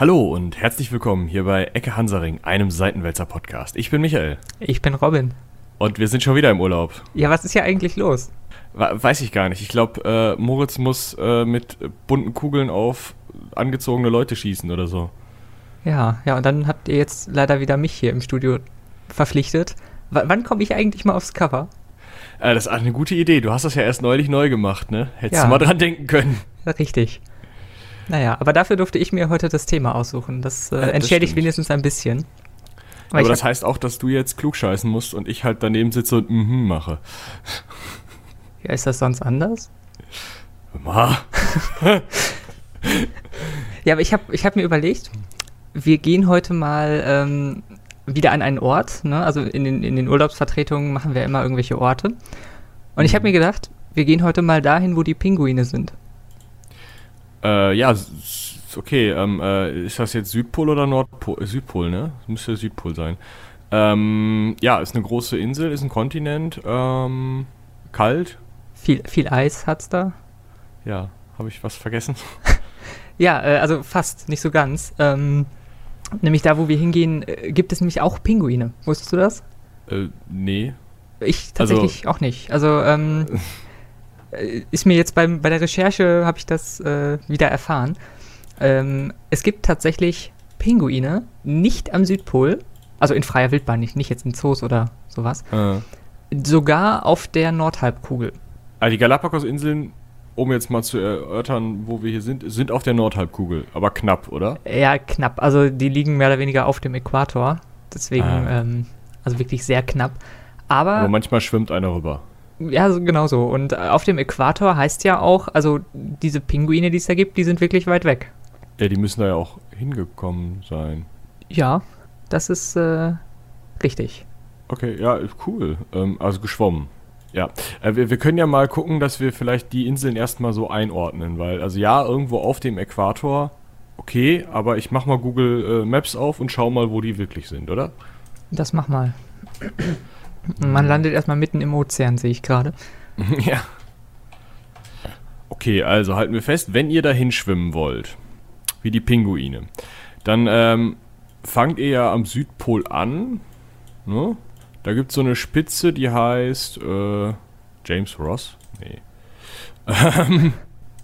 Hallo und herzlich willkommen hier bei Ecke Hansaring, einem Seitenwälzer Podcast. Ich bin Michael. Ich bin Robin. Und wir sind schon wieder im Urlaub. Ja, was ist hier eigentlich los? Weiß ich gar nicht. Ich glaube, äh, Moritz muss äh, mit bunten Kugeln auf angezogene Leute schießen oder so. Ja, ja, und dann habt ihr jetzt leider wieder mich hier im Studio verpflichtet. W wann komme ich eigentlich mal aufs Cover? Äh, das ist eine gute Idee. Du hast das ja erst neulich neu gemacht, ne? Hättest ja. du mal dran denken können. Richtig. Naja, aber dafür durfte ich mir heute das Thema aussuchen. Das, äh, ja, das entschädigt stimmt. wenigstens ein bisschen. Aber das heißt auch, dass du jetzt klugscheißen musst und ich halt daneben sitze und mhm mache. Ja, ist das sonst anders? Ma. ja, aber ich habe ich hab mir überlegt, wir gehen heute mal ähm, wieder an einen Ort. Ne? Also in den, in den Urlaubsvertretungen machen wir immer irgendwelche Orte. Und ich habe mir gedacht, wir gehen heute mal dahin, wo die Pinguine sind. Äh, ja, okay. Ähm, äh, ist das jetzt Südpol oder Nordpol? Äh, Südpol, ne? Das müsste Südpol sein. Ähm, ja, ist eine große Insel, ist ein Kontinent. Ähm, kalt. Viel, viel Eis hat's da. Ja, habe ich was vergessen? ja, äh, also fast, nicht so ganz. Ähm, nämlich da, wo wir hingehen, äh, gibt es nämlich auch Pinguine. Wusstest du das? Äh, nee. Ich tatsächlich also, auch nicht. Also, ähm, äh, ist mir jetzt beim, bei der Recherche, habe ich das äh, wieder erfahren. Ähm, es gibt tatsächlich Pinguine, nicht am Südpol, also in freier Wildbahn, nicht, nicht jetzt in Zoos oder sowas, äh. sogar auf der Nordhalbkugel. Also die Galapagos-Inseln, um jetzt mal zu erörtern, wo wir hier sind, sind auf der Nordhalbkugel, aber knapp, oder? Ja, knapp. Also die liegen mehr oder weniger auf dem Äquator. Deswegen, ah. ähm, also wirklich sehr knapp. Aber, aber manchmal schwimmt einer rüber. Ja, genau so. Und auf dem Äquator heißt ja auch, also diese Pinguine, die es da gibt, die sind wirklich weit weg. Ja, die müssen da ja auch hingekommen sein. Ja, das ist äh, richtig. Okay, ja, cool. Ähm, also geschwommen. Ja, äh, wir, wir können ja mal gucken, dass wir vielleicht die Inseln erstmal so einordnen, weil, also ja, irgendwo auf dem Äquator, okay, aber ich mach mal Google äh, Maps auf und schau mal, wo die wirklich sind, oder? Das mach mal. Man landet erstmal mitten im Ozean, sehe ich gerade. ja. Okay, also halten wir fest, wenn ihr dahin schwimmen wollt, wie die Pinguine, dann ähm, fangt ihr ja am Südpol an. Ne? Da gibt es so eine Spitze, die heißt äh, James Ross. Nee. Ähm,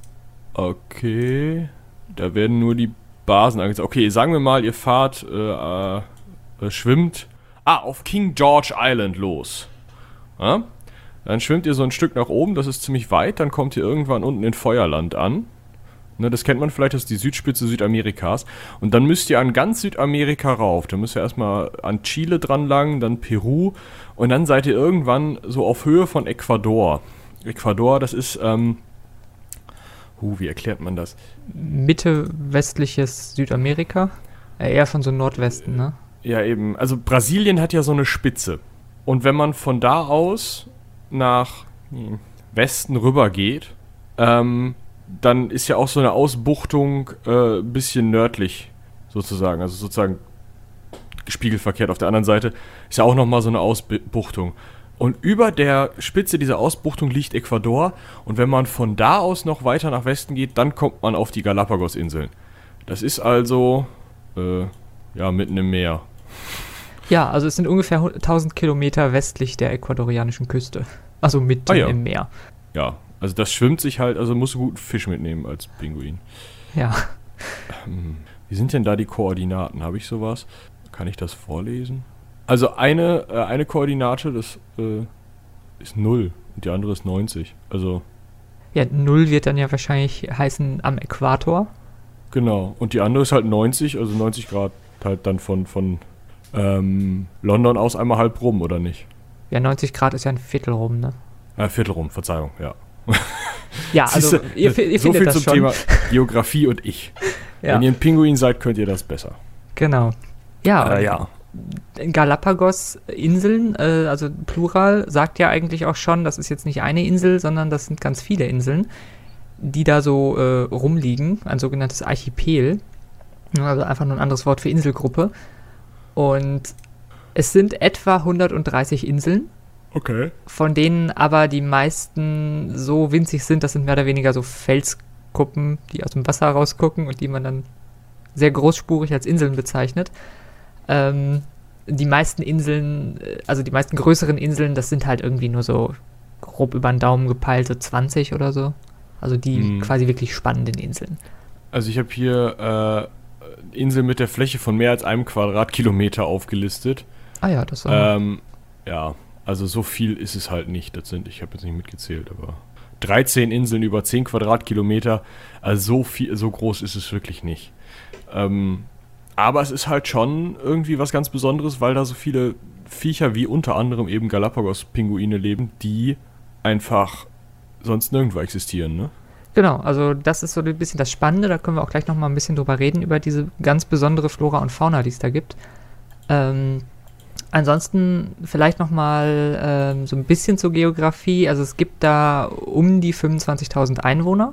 okay. Da werden nur die Basen angezeigt. Okay, sagen wir mal, ihr fahrt, äh, äh, schwimmt ah, auf King George Island los. Ja? Dann schwimmt ihr so ein Stück nach oben, das ist ziemlich weit, dann kommt ihr irgendwann unten in Feuerland an. Ne, das kennt man vielleicht, das ist die Südspitze Südamerikas. Und dann müsst ihr an ganz Südamerika rauf. Da müsst ihr erstmal an Chile dran lang, dann Peru und dann seid ihr irgendwann so auf Höhe von Ecuador. Ecuador, das ist, ähm, huh, wie erklärt man das? Mitte westliches Südamerika? Äh, eher von so Nordwesten, ne? Ja, eben. Also Brasilien hat ja so eine Spitze. Und wenn man von da aus nach hm, Westen rüber geht, ähm, dann ist ja auch so eine Ausbuchtung äh, ein bisschen nördlich sozusagen. Also sozusagen spiegelverkehrt auf der anderen Seite ist ja auch nochmal so eine Ausbuchtung. Und über der Spitze dieser Ausbuchtung liegt Ecuador. Und wenn man von da aus noch weiter nach Westen geht, dann kommt man auf die Galapagos-Inseln. Das ist also äh, ja mitten im Meer. Ja, also es sind ungefähr 1000 Kilometer westlich der ecuadorianischen Küste. Also mitten ah, ja. im Meer. Ja, also das schwimmt sich halt, also musst du guten Fisch mitnehmen als Pinguin. Ja. Ähm, wie sind denn da die Koordinaten? Habe ich sowas? Kann ich das vorlesen? Also eine, äh, eine Koordinate, das äh, ist 0 und die andere ist 90. Also. Ja, 0 wird dann ja wahrscheinlich heißen am Äquator. Genau. Und die andere ist halt 90, also 90 Grad halt dann von, von ähm, London aus einmal halb rum, oder nicht? Ja, 90 Grad ist ja ein Viertel rum, ne? Äh, Viertel rum, Verzeihung, ja. Ja, also ihr, ihr so viel zum schon. Thema Geografie und ich. Ja. Wenn ihr ein Pinguin seid, könnt ihr das besser. Genau. Ja, äh, ja. Galapagos-Inseln, äh, also Plural, sagt ja eigentlich auch schon, das ist jetzt nicht eine Insel, sondern das sind ganz viele Inseln, die da so äh, rumliegen, ein sogenanntes Archipel. Also einfach nur ein anderes Wort für Inselgruppe. Und es sind etwa 130 Inseln. Okay. Von denen aber die meisten so winzig sind, das sind mehr oder weniger so Felskuppen, die aus dem Wasser rausgucken und die man dann sehr großspurig als Inseln bezeichnet. Ähm, die meisten Inseln, äh, also die meisten größeren Inseln, das sind halt irgendwie nur so grob über den Daumen gepeilte 20 oder so. Also die mhm. quasi wirklich spannenden Inseln. Also ich habe hier Inseln mit der Fläche von mehr als einem Quadratkilometer aufgelistet. Ah ja, das war. Ähm, ja, also so viel ist es halt nicht. Das sind, ich habe jetzt nicht mitgezählt, aber 13 Inseln über 10 Quadratkilometer. Also so viel, so groß ist es wirklich nicht. Ähm, aber es ist halt schon irgendwie was ganz Besonderes, weil da so viele Viecher wie unter anderem eben Galapagos-Pinguine leben, die einfach sonst nirgendwo existieren, ne? Genau, also das ist so ein bisschen das Spannende, da können wir auch gleich nochmal ein bisschen drüber reden, über diese ganz besondere Flora und Fauna, die es da gibt. Ähm, ansonsten vielleicht nochmal ähm, so ein bisschen zur Geografie. Also es gibt da um die 25.000 Einwohner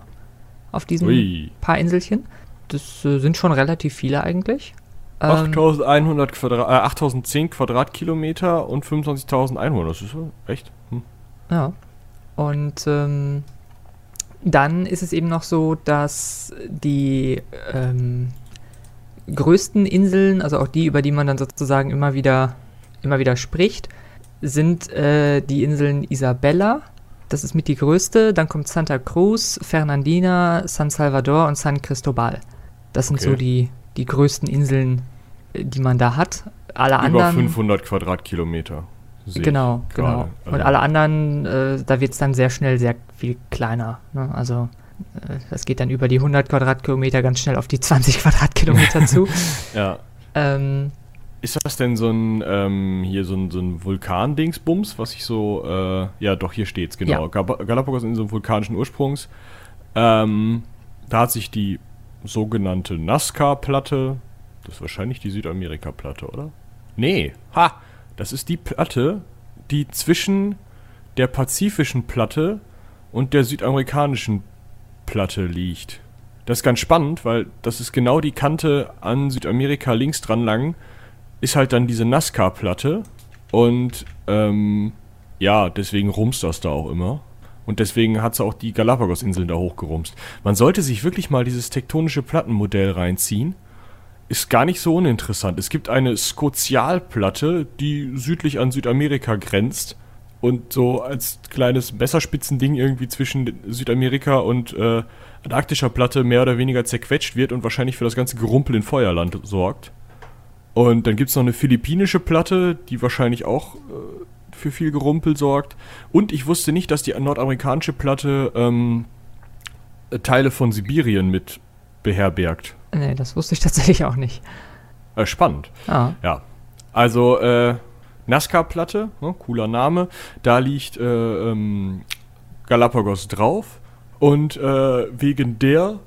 auf diesen Ui. paar Inselchen. Das äh, sind schon relativ viele eigentlich. 8100 ähm, Quadrat, äh, 8010 Quadratkilometer und 25.000 Einwohner. Das ist echt. Hm. Ja. Und ähm, dann ist es eben noch so, dass die ähm, größten Inseln, also auch die, über die man dann sozusagen immer wieder, immer wieder spricht, sind äh, die Inseln Isabella, das ist mit die größte, dann kommt Santa Cruz, Fernandina, San Salvador und San Cristobal. Das sind okay. so die, die größten Inseln, die man da hat. Alle Über anderen. 500 Quadratkilometer. Genau, genau. Und alle anderen, äh, da wird es dann sehr schnell sehr viel kleiner. Ne? Also äh, das geht dann über die 100 Quadratkilometer ganz schnell auf die 20 Quadratkilometer zu. ja. Ähm, ist das denn so ein, ähm, hier so ein, so ein Vulkan-Dingsbums, was ich so, äh, ja doch, hier steht's, genau. Ja. Galapagos in so einem vulkanischen Ursprungs. Ähm, da hat sich die sogenannte Nazca-Platte, das ist wahrscheinlich die Südamerika-Platte, oder? Nee, ha! Das ist die Platte, die zwischen der pazifischen Platte und der südamerikanischen Platte liegt. Das ist ganz spannend, weil das ist genau die Kante an Südamerika links dran lang, ist halt dann diese Nazca-Platte und ähm, ja, deswegen rumst das da auch immer. Und deswegen hat es auch die Galapagos-Inseln da hochgerumst. Man sollte sich wirklich mal dieses tektonische Plattenmodell reinziehen ist gar nicht so uninteressant. Es gibt eine Skozialplatte, die südlich an Südamerika grenzt und so als kleines Messerspitzending irgendwie zwischen Südamerika und äh, antarktischer Platte mehr oder weniger zerquetscht wird und wahrscheinlich für das ganze Gerumpel in Feuerland sorgt. Und dann gibt es noch eine philippinische Platte, die wahrscheinlich auch äh, für viel Gerumpel sorgt. Und ich wusste nicht, dass die nordamerikanische Platte ähm, Teile von Sibirien mit beherbergt. Nee, das wusste ich tatsächlich auch nicht. Äh, spannend. Ah. Ja. Also, äh, Nazca-Platte, ne, cooler Name. Da liegt äh, ähm, Galapagos drauf. Und äh, wegen der,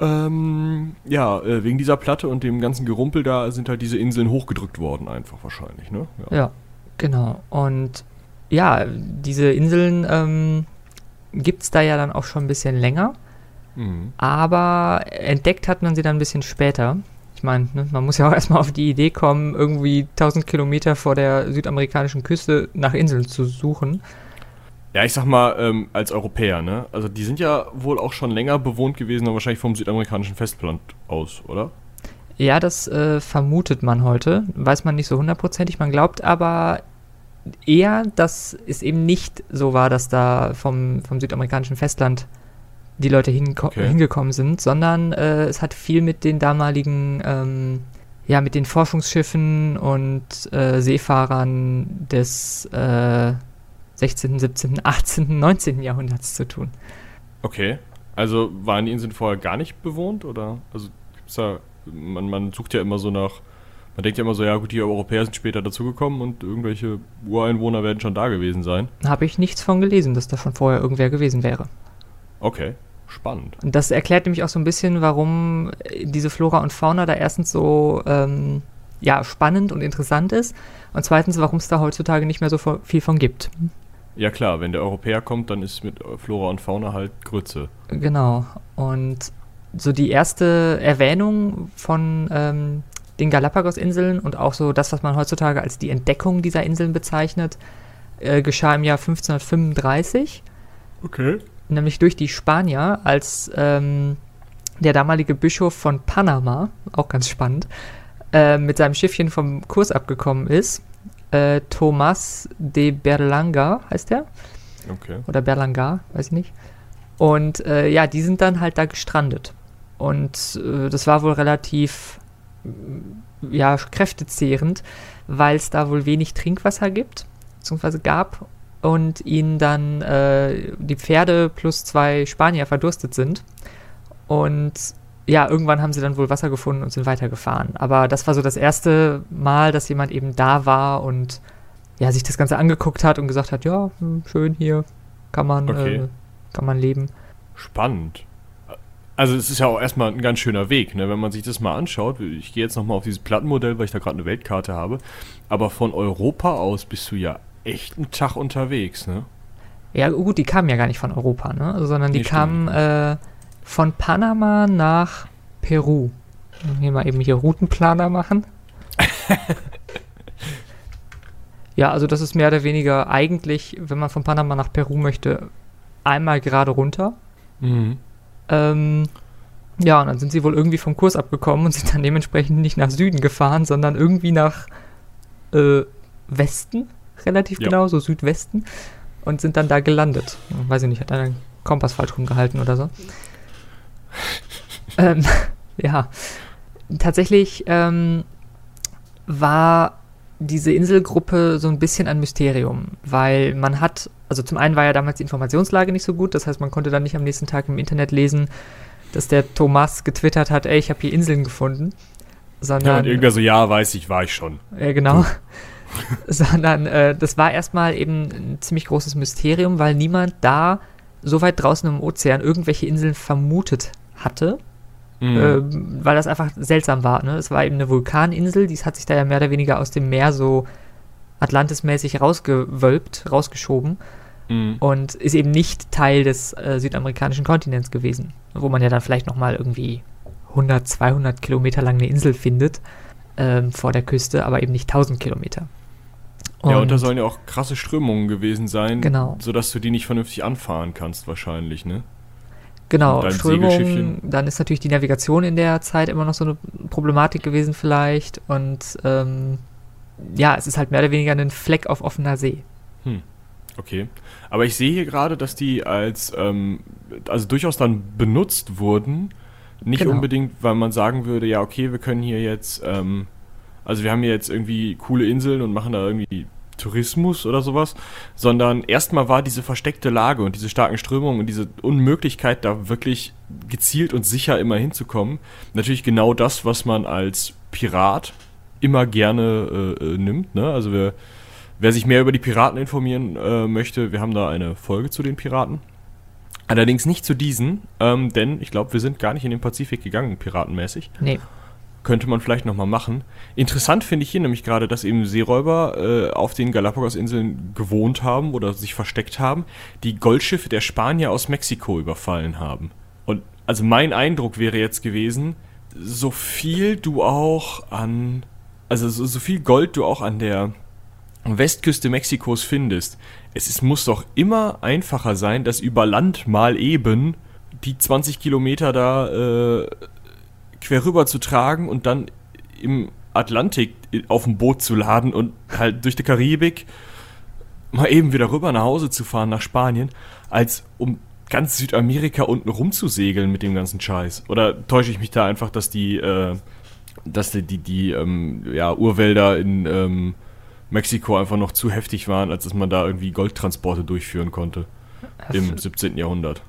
ähm, ja, äh, wegen dieser Platte und dem ganzen Gerumpel da sind halt diese Inseln hochgedrückt worden, einfach wahrscheinlich, ne? Ja, ja genau. Und ja, diese Inseln ähm, gibt es da ja dann auch schon ein bisschen länger. Mhm. Aber entdeckt hat man sie dann ein bisschen später. Ich meine, ne, man muss ja auch erstmal auf die Idee kommen, irgendwie 1000 Kilometer vor der südamerikanischen Küste nach Inseln zu suchen. Ja, ich sag mal, ähm, als Europäer, ne? Also die sind ja wohl auch schon länger bewohnt gewesen, aber wahrscheinlich vom südamerikanischen Festland aus, oder? Ja, das äh, vermutet man heute. Weiß man nicht so hundertprozentig. Man glaubt aber eher, dass es eben nicht so war, dass da vom, vom südamerikanischen Festland die Leute okay. hingekommen sind, sondern äh, es hat viel mit den damaligen, ähm, ja, mit den Forschungsschiffen und äh, Seefahrern des äh, 16., 17., 18., 19. Jahrhunderts zu tun. Okay. Also waren die Inseln vorher gar nicht bewohnt oder? Also gibt's da, man, man sucht ja immer so nach, man denkt ja immer so, ja gut, die Europäer sind später dazugekommen und irgendwelche Ureinwohner werden schon da gewesen sein. Habe ich nichts von gelesen, dass da schon vorher irgendwer gewesen wäre. Okay, spannend. Und das erklärt nämlich auch so ein bisschen, warum diese Flora und Fauna da erstens so ähm, ja, spannend und interessant ist und zweitens, warum es da heutzutage nicht mehr so viel von gibt. Ja klar, wenn der Europäer kommt, dann ist mit Flora und Fauna halt Grütze. Genau. Und so die erste Erwähnung von ähm, den Galapagos-Inseln und auch so das, was man heutzutage als die Entdeckung dieser Inseln bezeichnet, äh, geschah im Jahr 1535. Okay nämlich durch die Spanier, als ähm, der damalige Bischof von Panama, auch ganz spannend, äh, mit seinem Schiffchen vom Kurs abgekommen ist. Äh, Thomas de Berlanga heißt der. Okay. Oder Berlanga, weiß ich nicht. Und äh, ja, die sind dann halt da gestrandet. Und äh, das war wohl relativ ja, kräftezehrend, weil es da wohl wenig Trinkwasser gibt, beziehungsweise gab und ihnen dann äh, die Pferde plus zwei Spanier verdurstet sind. Und ja, irgendwann haben sie dann wohl Wasser gefunden und sind weitergefahren. Aber das war so das erste Mal, dass jemand eben da war und ja, sich das Ganze angeguckt hat und gesagt hat, ja, hm, schön hier, kann man, okay. äh, kann man leben. Spannend. Also es ist ja auch erstmal ein ganz schöner Weg, ne? wenn man sich das mal anschaut. Ich gehe jetzt nochmal auf dieses Plattenmodell, weil ich da gerade eine Weltkarte habe. Aber von Europa aus bist du ja echt einen Tag unterwegs, ne? Ja gut, die kamen ja gar nicht von Europa, ne? sondern die nee, kamen äh, von Panama nach Peru. Hier mal eben hier Routenplaner machen. ja, also das ist mehr oder weniger eigentlich, wenn man von Panama nach Peru möchte, einmal gerade runter. Mhm. Ähm, ja, und dann sind sie wohl irgendwie vom Kurs abgekommen und sind dann dementsprechend nicht nach Süden gefahren, sondern irgendwie nach äh, Westen, relativ ja. genau, so Südwesten, und sind dann da gelandet. Weiß ich nicht, hat einer den Kompass falsch rumgehalten oder so. ähm, ja, tatsächlich ähm, war diese Inselgruppe so ein bisschen ein Mysterium, weil man hat, also zum einen war ja damals die Informationslage nicht so gut, das heißt, man konnte dann nicht am nächsten Tag im Internet lesen, dass der Thomas getwittert hat, ey, ich habe hier Inseln gefunden. Sondern, ja, und irgendwer so, ja, weiß ich, war ich schon. Ja, genau. sondern äh, das war erstmal eben ein ziemlich großes Mysterium, weil niemand da so weit draußen im Ozean irgendwelche Inseln vermutet hatte. Mhm. Äh, weil das einfach seltsam war. Ne? Es war eben eine Vulkaninsel, die hat sich da ja mehr oder weniger aus dem Meer so Atlantis-mäßig rausgewölbt, rausgeschoben mhm. und ist eben nicht Teil des äh, südamerikanischen Kontinents gewesen, wo man ja dann vielleicht nochmal irgendwie 100, 200 Kilometer lang eine Insel findet ähm, vor der Küste, aber eben nicht 1000 Kilometer. Ja, und da sollen ja auch krasse Strömungen gewesen sein, genau. sodass du die nicht vernünftig anfahren kannst wahrscheinlich, ne? Genau, Strömung, dann ist natürlich die Navigation in der Zeit immer noch so eine Problematik gewesen vielleicht und ähm, ja, es ist halt mehr oder weniger ein Fleck auf offener See. Hm. Okay. Aber ich sehe hier gerade, dass die als, ähm, also durchaus dann benutzt wurden. Nicht genau. unbedingt, weil man sagen würde, ja, okay, wir können hier jetzt, ähm, also wir haben hier jetzt irgendwie coole Inseln und machen da irgendwie Tourismus oder sowas, sondern erstmal war diese versteckte Lage und diese starken Strömungen und diese Unmöglichkeit, da wirklich gezielt und sicher immer hinzukommen, natürlich genau das, was man als Pirat immer gerne äh, äh, nimmt. Ne? Also wer, wer sich mehr über die Piraten informieren äh, möchte, wir haben da eine Folge zu den Piraten. Allerdings nicht zu diesen, ähm, denn ich glaube, wir sind gar nicht in den Pazifik gegangen, piratenmäßig. Nee könnte man vielleicht nochmal machen. Interessant finde ich hier nämlich gerade, dass eben Seeräuber äh, auf den Galapagos-Inseln gewohnt haben oder sich versteckt haben, die Goldschiffe der Spanier aus Mexiko überfallen haben. Und also mein Eindruck wäre jetzt gewesen, so viel du auch an, also so, so viel Gold du auch an der Westküste Mexikos findest, es ist, muss doch immer einfacher sein, das über Land mal eben die 20 Kilometer da äh, quer rüber zu tragen und dann im Atlantik auf dem Boot zu laden und halt durch die Karibik mal eben wieder rüber nach Hause zu fahren nach Spanien, als um ganz Südamerika unten rumzusegeln mit dem ganzen Scheiß. Oder täusche ich mich da einfach, dass die, äh, dass die, die, die ähm, ja, Urwälder in ähm, Mexiko einfach noch zu heftig waren, als dass man da irgendwie Goldtransporte durchführen konnte im 17. Jahrhundert.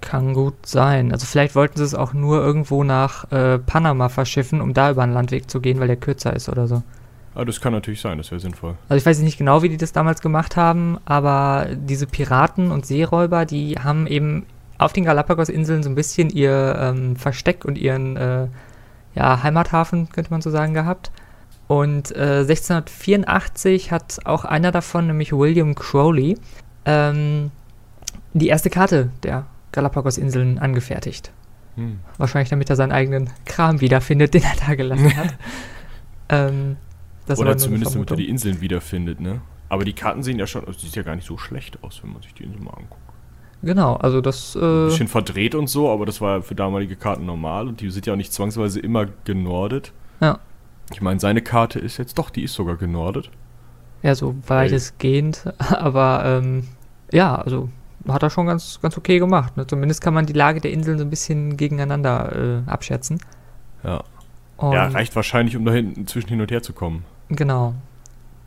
Kann gut sein. Also vielleicht wollten sie es auch nur irgendwo nach äh, Panama verschiffen, um da über einen Landweg zu gehen, weil der kürzer ist oder so. Ah, das kann natürlich sein, das wäre sinnvoll. Also ich weiß nicht genau, wie die das damals gemacht haben, aber diese Piraten und Seeräuber, die haben eben auf den Galapagos-Inseln so ein bisschen ihr ähm, Versteck und ihren äh, ja, Heimathafen, könnte man so sagen, gehabt. Und äh, 1684 hat auch einer davon, nämlich William Crowley, ähm, die erste Karte der Galapagos-Inseln angefertigt. Hm. Wahrscheinlich, damit er seinen eigenen Kram wiederfindet, den er da gelassen hat. ähm, Oder zumindest, damit er die Inseln wiederfindet, ne? Aber die Karten sehen ja schon, also sieht ja gar nicht so schlecht aus, wenn man sich die Insel mal anguckt. Genau, also das. Äh ein bisschen verdreht und so, aber das war für damalige Karten normal und die sind ja auch nicht zwangsweise immer genordet. Ja. Ich meine, seine Karte ist jetzt doch, die ist sogar genordet. Ja, so weitestgehend, aber ähm, ja, also hat er schon ganz, ganz okay gemacht. Ne? Zumindest kann man die Lage der Inseln so ein bisschen gegeneinander äh, abschätzen. Ja. Und ja, reicht wahrscheinlich, um da hinten zwischen hin und her zu kommen. Genau.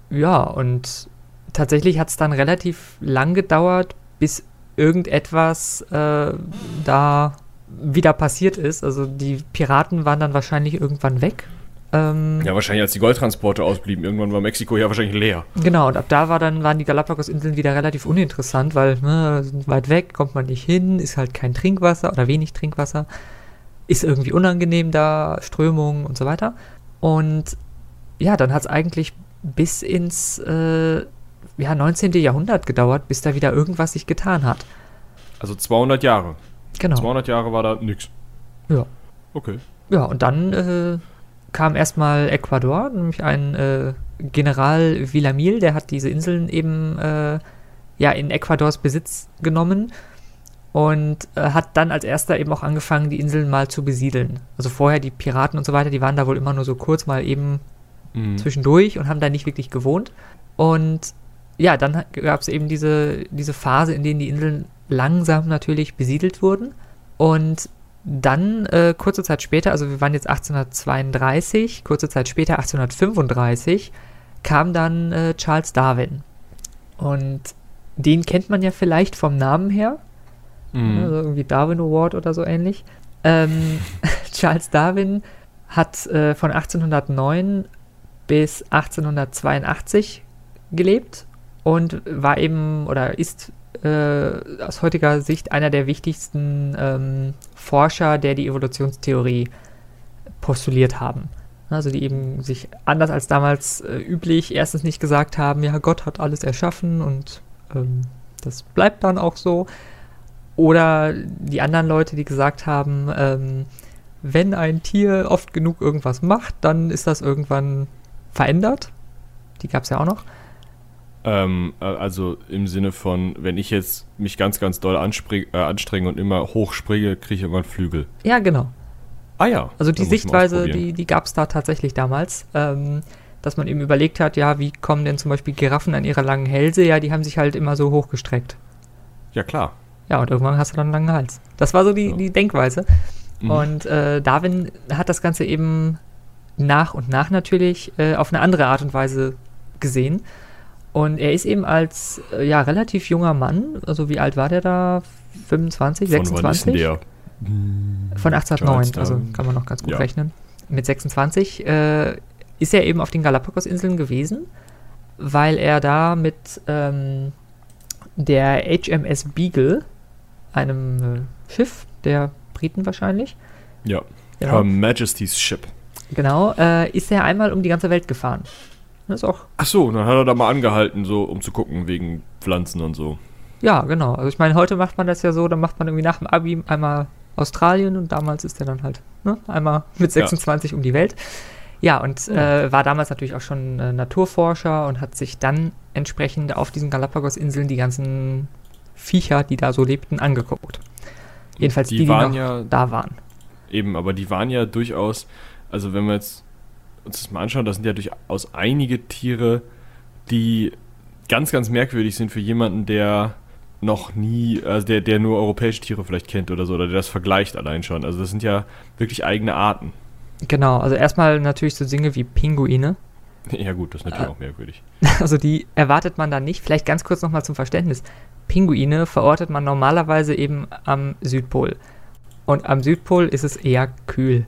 Ja, und tatsächlich hat es dann relativ lang gedauert, bis irgendetwas äh, da wieder passiert ist. Also die Piraten waren dann wahrscheinlich irgendwann weg. Ähm, ja, wahrscheinlich als die Goldtransporte ausblieben. Irgendwann war Mexiko ja wahrscheinlich leer. Genau, und ab da war dann, waren die Galapagos-Inseln wieder relativ uninteressant, weil ne, sind weit weg, kommt man nicht hin, ist halt kein Trinkwasser oder wenig Trinkwasser, ist irgendwie unangenehm da, Strömungen und so weiter. Und ja, dann hat es eigentlich bis ins äh, ja, 19. Jahrhundert gedauert, bis da wieder irgendwas sich getan hat. Also 200 Jahre. Genau. 200 Jahre war da nix. Ja. Okay. Ja, und dann äh, kam erstmal Ecuador, nämlich ein äh, General Villamil, der hat diese Inseln eben äh, ja, in Ecuadors Besitz genommen und äh, hat dann als erster eben auch angefangen, die Inseln mal zu besiedeln. Also vorher die Piraten und so weiter, die waren da wohl immer nur so kurz mal eben mhm. zwischendurch und haben da nicht wirklich gewohnt. Und ja, dann gab es eben diese, diese Phase, in der die Inseln langsam natürlich besiedelt wurden. Und dann, äh, kurze Zeit später, also wir waren jetzt 1832, kurze Zeit später, 1835, kam dann äh, Charles Darwin. Und den kennt man ja vielleicht vom Namen her. Mhm. Also irgendwie Darwin Award oder so ähnlich. Ähm, Charles Darwin hat äh, von 1809 bis 1882 gelebt und war eben oder ist äh, aus heutiger Sicht einer der wichtigsten ähm, Forscher, der die Evolutionstheorie postuliert haben. Also die eben sich anders als damals äh, üblich erstens nicht gesagt haben, ja, Gott hat alles erschaffen und ähm, das bleibt dann auch so. Oder die anderen Leute, die gesagt haben, ähm, wenn ein Tier oft genug irgendwas macht, dann ist das irgendwann verändert. Die gab es ja auch noch. Ähm, äh, also im Sinne von, wenn ich jetzt mich ganz, ganz doll äh, anstrenge und immer hochspringe, kriege ich irgendwann Flügel. Ja, genau. Ah ja. Also die Sichtweise, die, die gab es da tatsächlich damals. Ähm, dass man eben überlegt hat, ja, wie kommen denn zum Beispiel Giraffen an ihre langen Hälse? Ja, die haben sich halt immer so hochgestreckt. Ja, klar. Ja, und irgendwann hast du dann einen langen Hals. Das war so die, ja. die Denkweise. Mhm. Und äh, Darwin hat das Ganze eben nach und nach natürlich äh, auf eine andere Art und Weise gesehen. Und er ist eben als äh, ja, relativ junger Mann, also wie alt war der da? 25, 26? Von der? Von 1809, also kann man noch ganz gut ja. rechnen. Mit 26 äh, ist er eben auf den Galapagos-Inseln gewesen, weil er da mit ähm, der HMS Beagle, einem äh, Schiff der Briten wahrscheinlich. Ja, genau. Her Majesty's Ship. Genau, äh, ist er einmal um die ganze Welt gefahren. Das ist auch. Ach so, dann hat er da mal angehalten, so um zu gucken wegen Pflanzen und so. Ja, genau. Also ich meine, heute macht man das ja so, dann macht man irgendwie nach dem Abi einmal Australien und damals ist er dann halt ne, einmal mit 26 ja. um die Welt. Ja, und äh, war damals natürlich auch schon äh, Naturforscher und hat sich dann entsprechend auf diesen Galapagos-Inseln die ganzen Viecher, die da so lebten, angeguckt. Jedenfalls die, die, die noch ja, da waren. Eben, aber die waren ja durchaus, also wenn wir jetzt uns das mal anschauen, das sind ja durchaus einige Tiere, die ganz, ganz merkwürdig sind für jemanden, der noch nie, also der, der nur europäische Tiere vielleicht kennt oder so, oder der das vergleicht allein schon. Also das sind ja wirklich eigene Arten. Genau, also erstmal natürlich so Dinge wie Pinguine. Ja gut, das ist natürlich äh, auch merkwürdig. Also die erwartet man dann nicht. Vielleicht ganz kurz nochmal zum Verständnis. Pinguine verortet man normalerweise eben am Südpol. Und am Südpol ist es eher kühl.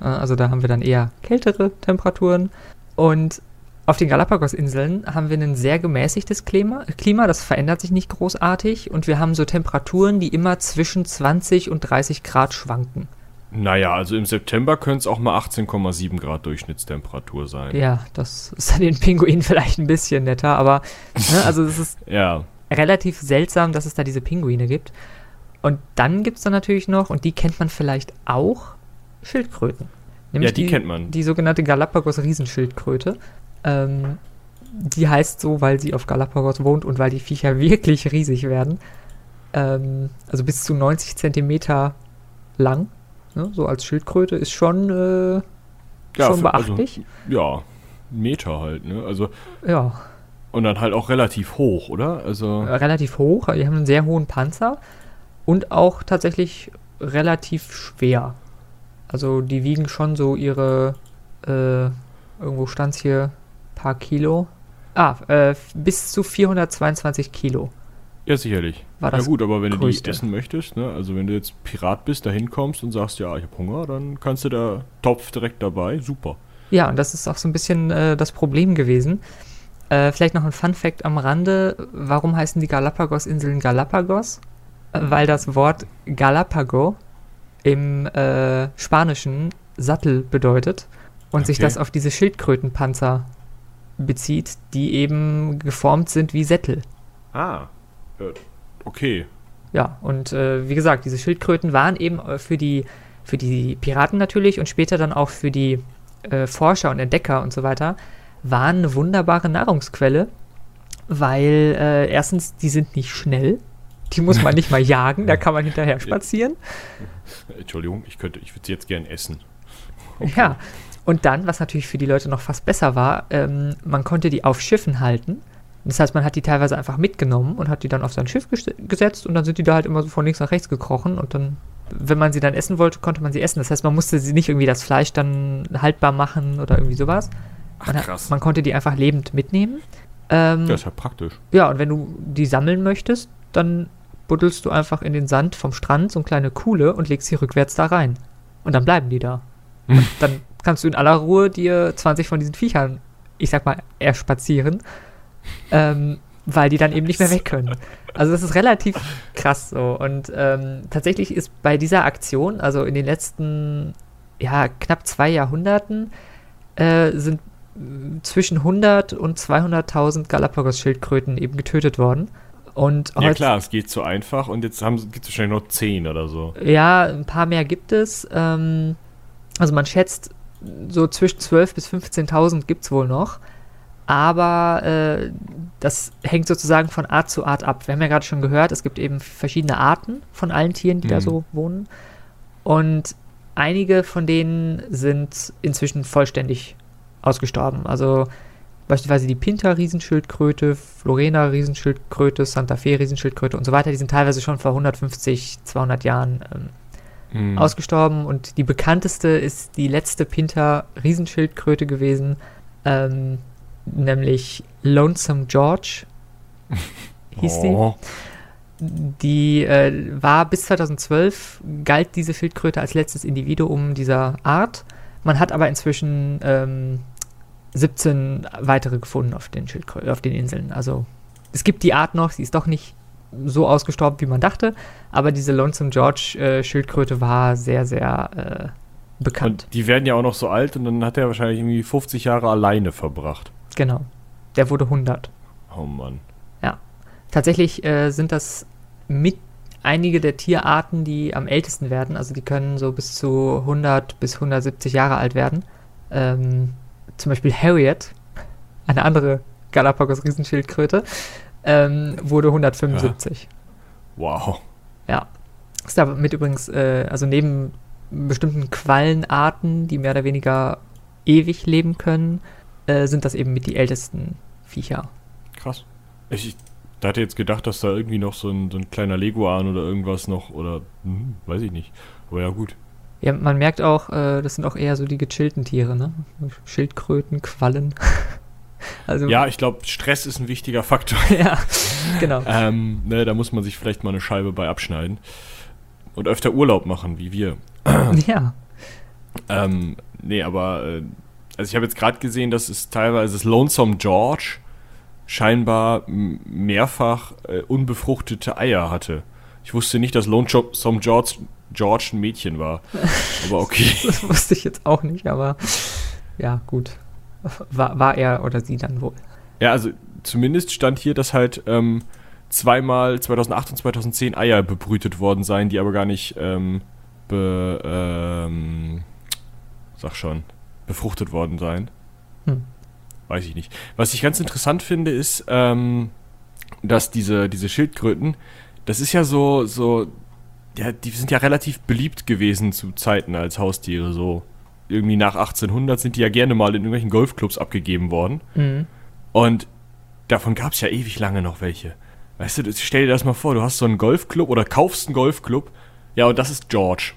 Äh, also da haben wir dann eher kältere Temperaturen. Und auf den Galapagos-Inseln haben wir ein sehr gemäßigtes Klima. Klima, das verändert sich nicht großartig. Und wir haben so Temperaturen, die immer zwischen 20 und 30 Grad schwanken. Naja, also im September könnte es auch mal 18,7 Grad Durchschnittstemperatur sein. Ja, das ist an den Pinguinen vielleicht ein bisschen netter, aber ne, also es ist ja. relativ seltsam, dass es da diese Pinguine gibt. Und dann gibt es da natürlich noch, und die kennt man vielleicht auch, Schildkröten. Nämlich ja, die, die, kennt man. Die sogenannte Galapagos-Riesenschildkröte. Ähm, die heißt so, weil sie auf Galapagos wohnt und weil die Viecher wirklich riesig werden. Ähm, also bis zu 90 Zentimeter lang. Ne? So als Schildkröte ist schon, äh, ja, schon beachtlich. Also, ja, Meter halt, ne? Also. Ja. Und dann halt auch relativ hoch, oder? Also. Relativ hoch. Die haben einen sehr hohen Panzer und auch tatsächlich relativ schwer. Also die wiegen schon so ihre, äh, irgendwo stand es hier, paar Kilo. Ah, äh, bis zu 422 Kilo. Ja, sicherlich. War das ja gut, aber wenn größte. du die essen möchtest, ne, also wenn du jetzt Pirat bist, da hinkommst und sagst, ja, ich habe Hunger, dann kannst du da Topf direkt dabei, super. Ja, und das ist auch so ein bisschen äh, das Problem gewesen. Äh, vielleicht noch ein Fun Fact am Rande. Warum heißen die Galapagos-Inseln Galapagos? Äh, weil das Wort Galapago im äh, Spanischen Sattel bedeutet und okay. sich das auf diese Schildkrötenpanzer bezieht, die eben geformt sind wie Sättel. Ah, äh, okay. Ja, und äh, wie gesagt, diese Schildkröten waren eben äh, für die, für die Piraten natürlich und später dann auch für die äh, Forscher und Entdecker und so weiter, waren eine wunderbare Nahrungsquelle, weil äh, erstens, die sind nicht schnell, die muss man nicht mal jagen, da kann man hinterher spazieren. Entschuldigung, ich könnte, ich würde sie jetzt gern essen. Okay. Ja, und dann, was natürlich für die Leute noch fast besser war, ähm, man konnte die auf Schiffen halten. Das heißt, man hat die teilweise einfach mitgenommen und hat die dann auf sein Schiff ges gesetzt und dann sind die da halt immer so von links nach rechts gekrochen und dann, wenn man sie dann essen wollte, konnte man sie essen. Das heißt, man musste sie nicht irgendwie das Fleisch dann haltbar machen oder irgendwie sowas. Man, Ach, krass. Hat, man konnte die einfach lebend mitnehmen. Ähm, das ist ja praktisch. Ja, und wenn du die sammeln möchtest, dann buddelst du einfach in den Sand vom Strand so eine kleine Kuhle und legst sie rückwärts da rein. Und dann bleiben die da. Und dann kannst du in aller Ruhe dir 20 von diesen Viechern, ich sag mal, erspazieren, ähm, weil die dann eben nicht mehr weg können. Also das ist relativ krass so. Und ähm, tatsächlich ist bei dieser Aktion, also in den letzten ja, knapp zwei Jahrhunderten, äh, sind zwischen 100 und 200.000 Galapagos-Schildkröten eben getötet worden. Und ja klar, es geht zu einfach und jetzt gibt es wahrscheinlich noch 10 oder so. Ja, ein paar mehr gibt es. Ähm, also man schätzt, so zwischen 12.000 bis 15.000 gibt es wohl noch. Aber äh, das hängt sozusagen von Art zu Art ab. Wir haben ja gerade schon gehört, es gibt eben verschiedene Arten von allen Tieren, die mhm. da so wohnen. Und einige von denen sind inzwischen vollständig ausgestorben. Also beispielsweise die Pinta-Riesenschildkröte, Florena-Riesenschildkröte, Santa Fe-Riesenschildkröte und so weiter, die sind teilweise schon vor 150, 200 Jahren ähm, mhm. ausgestorben und die bekannteste ist die letzte Pinta-Riesenschildkröte gewesen, ähm, nämlich Lonesome George hieß oh. die. Die äh, war bis 2012, galt diese Schildkröte als letztes Individuum dieser Art. Man hat aber inzwischen ähm, 17 weitere gefunden auf den, Schildkrö auf den Inseln. Also es gibt die Art noch, sie ist doch nicht so ausgestorben, wie man dachte, aber diese Lonesome George äh, Schildkröte war sehr, sehr äh, bekannt. Und die werden ja auch noch so alt und dann hat er wahrscheinlich irgendwie 50 Jahre alleine verbracht. Genau. Der wurde 100. Oh Mann. Ja. Tatsächlich äh, sind das mit einige der Tierarten, die am ältesten werden. Also die können so bis zu 100 bis 170 Jahre alt werden. Ähm, zum Beispiel Harriet, eine andere Galapagos-Riesenschildkröte, ähm, wurde 175. Ja. Wow. Ja. Ist damit übrigens, äh, also neben bestimmten Quallenarten, die mehr oder weniger ewig leben können, äh, sind das eben mit die ältesten Viecher. Krass. Ich, ich hatte jetzt gedacht, dass da irgendwie noch so ein, so ein kleiner Leguan oder irgendwas noch, oder hm, weiß ich nicht. Aber ja, gut. Ja, man merkt auch, äh, das sind auch eher so die gechillten Tiere, ne? Schildkröten, Quallen. also, ja, ich glaube, Stress ist ein wichtiger Faktor. ja, genau. ähm, ne, da muss man sich vielleicht mal eine Scheibe bei abschneiden. Und öfter Urlaub machen, wie wir. ja. Ähm, nee, aber äh, also ich habe jetzt gerade gesehen, dass es teilweise das Lonesome George scheinbar mehrfach äh, unbefruchtete Eier hatte. Ich wusste nicht, dass Lonesome George George ein Mädchen war. Aber okay. das wusste ich jetzt auch nicht, aber ja, gut. War, war er oder sie dann wohl. Ja, also zumindest stand hier, dass halt ähm, zweimal 2008 und 2010 Eier bebrütet worden seien, die aber gar nicht ähm, be, ähm, sag schon, befruchtet worden seien. Hm. Weiß ich nicht. Was ich ganz interessant finde, ist, ähm, dass diese, diese Schildkröten das ist ja so, so, ja, die sind ja relativ beliebt gewesen zu Zeiten als Haustiere, so. Irgendwie nach 1800 sind die ja gerne mal in irgendwelchen Golfclubs abgegeben worden. Mhm. Und davon gab es ja ewig lange noch welche. Weißt du, stell dir das mal vor, du hast so einen Golfclub oder kaufst einen Golfclub. Ja, und das ist George.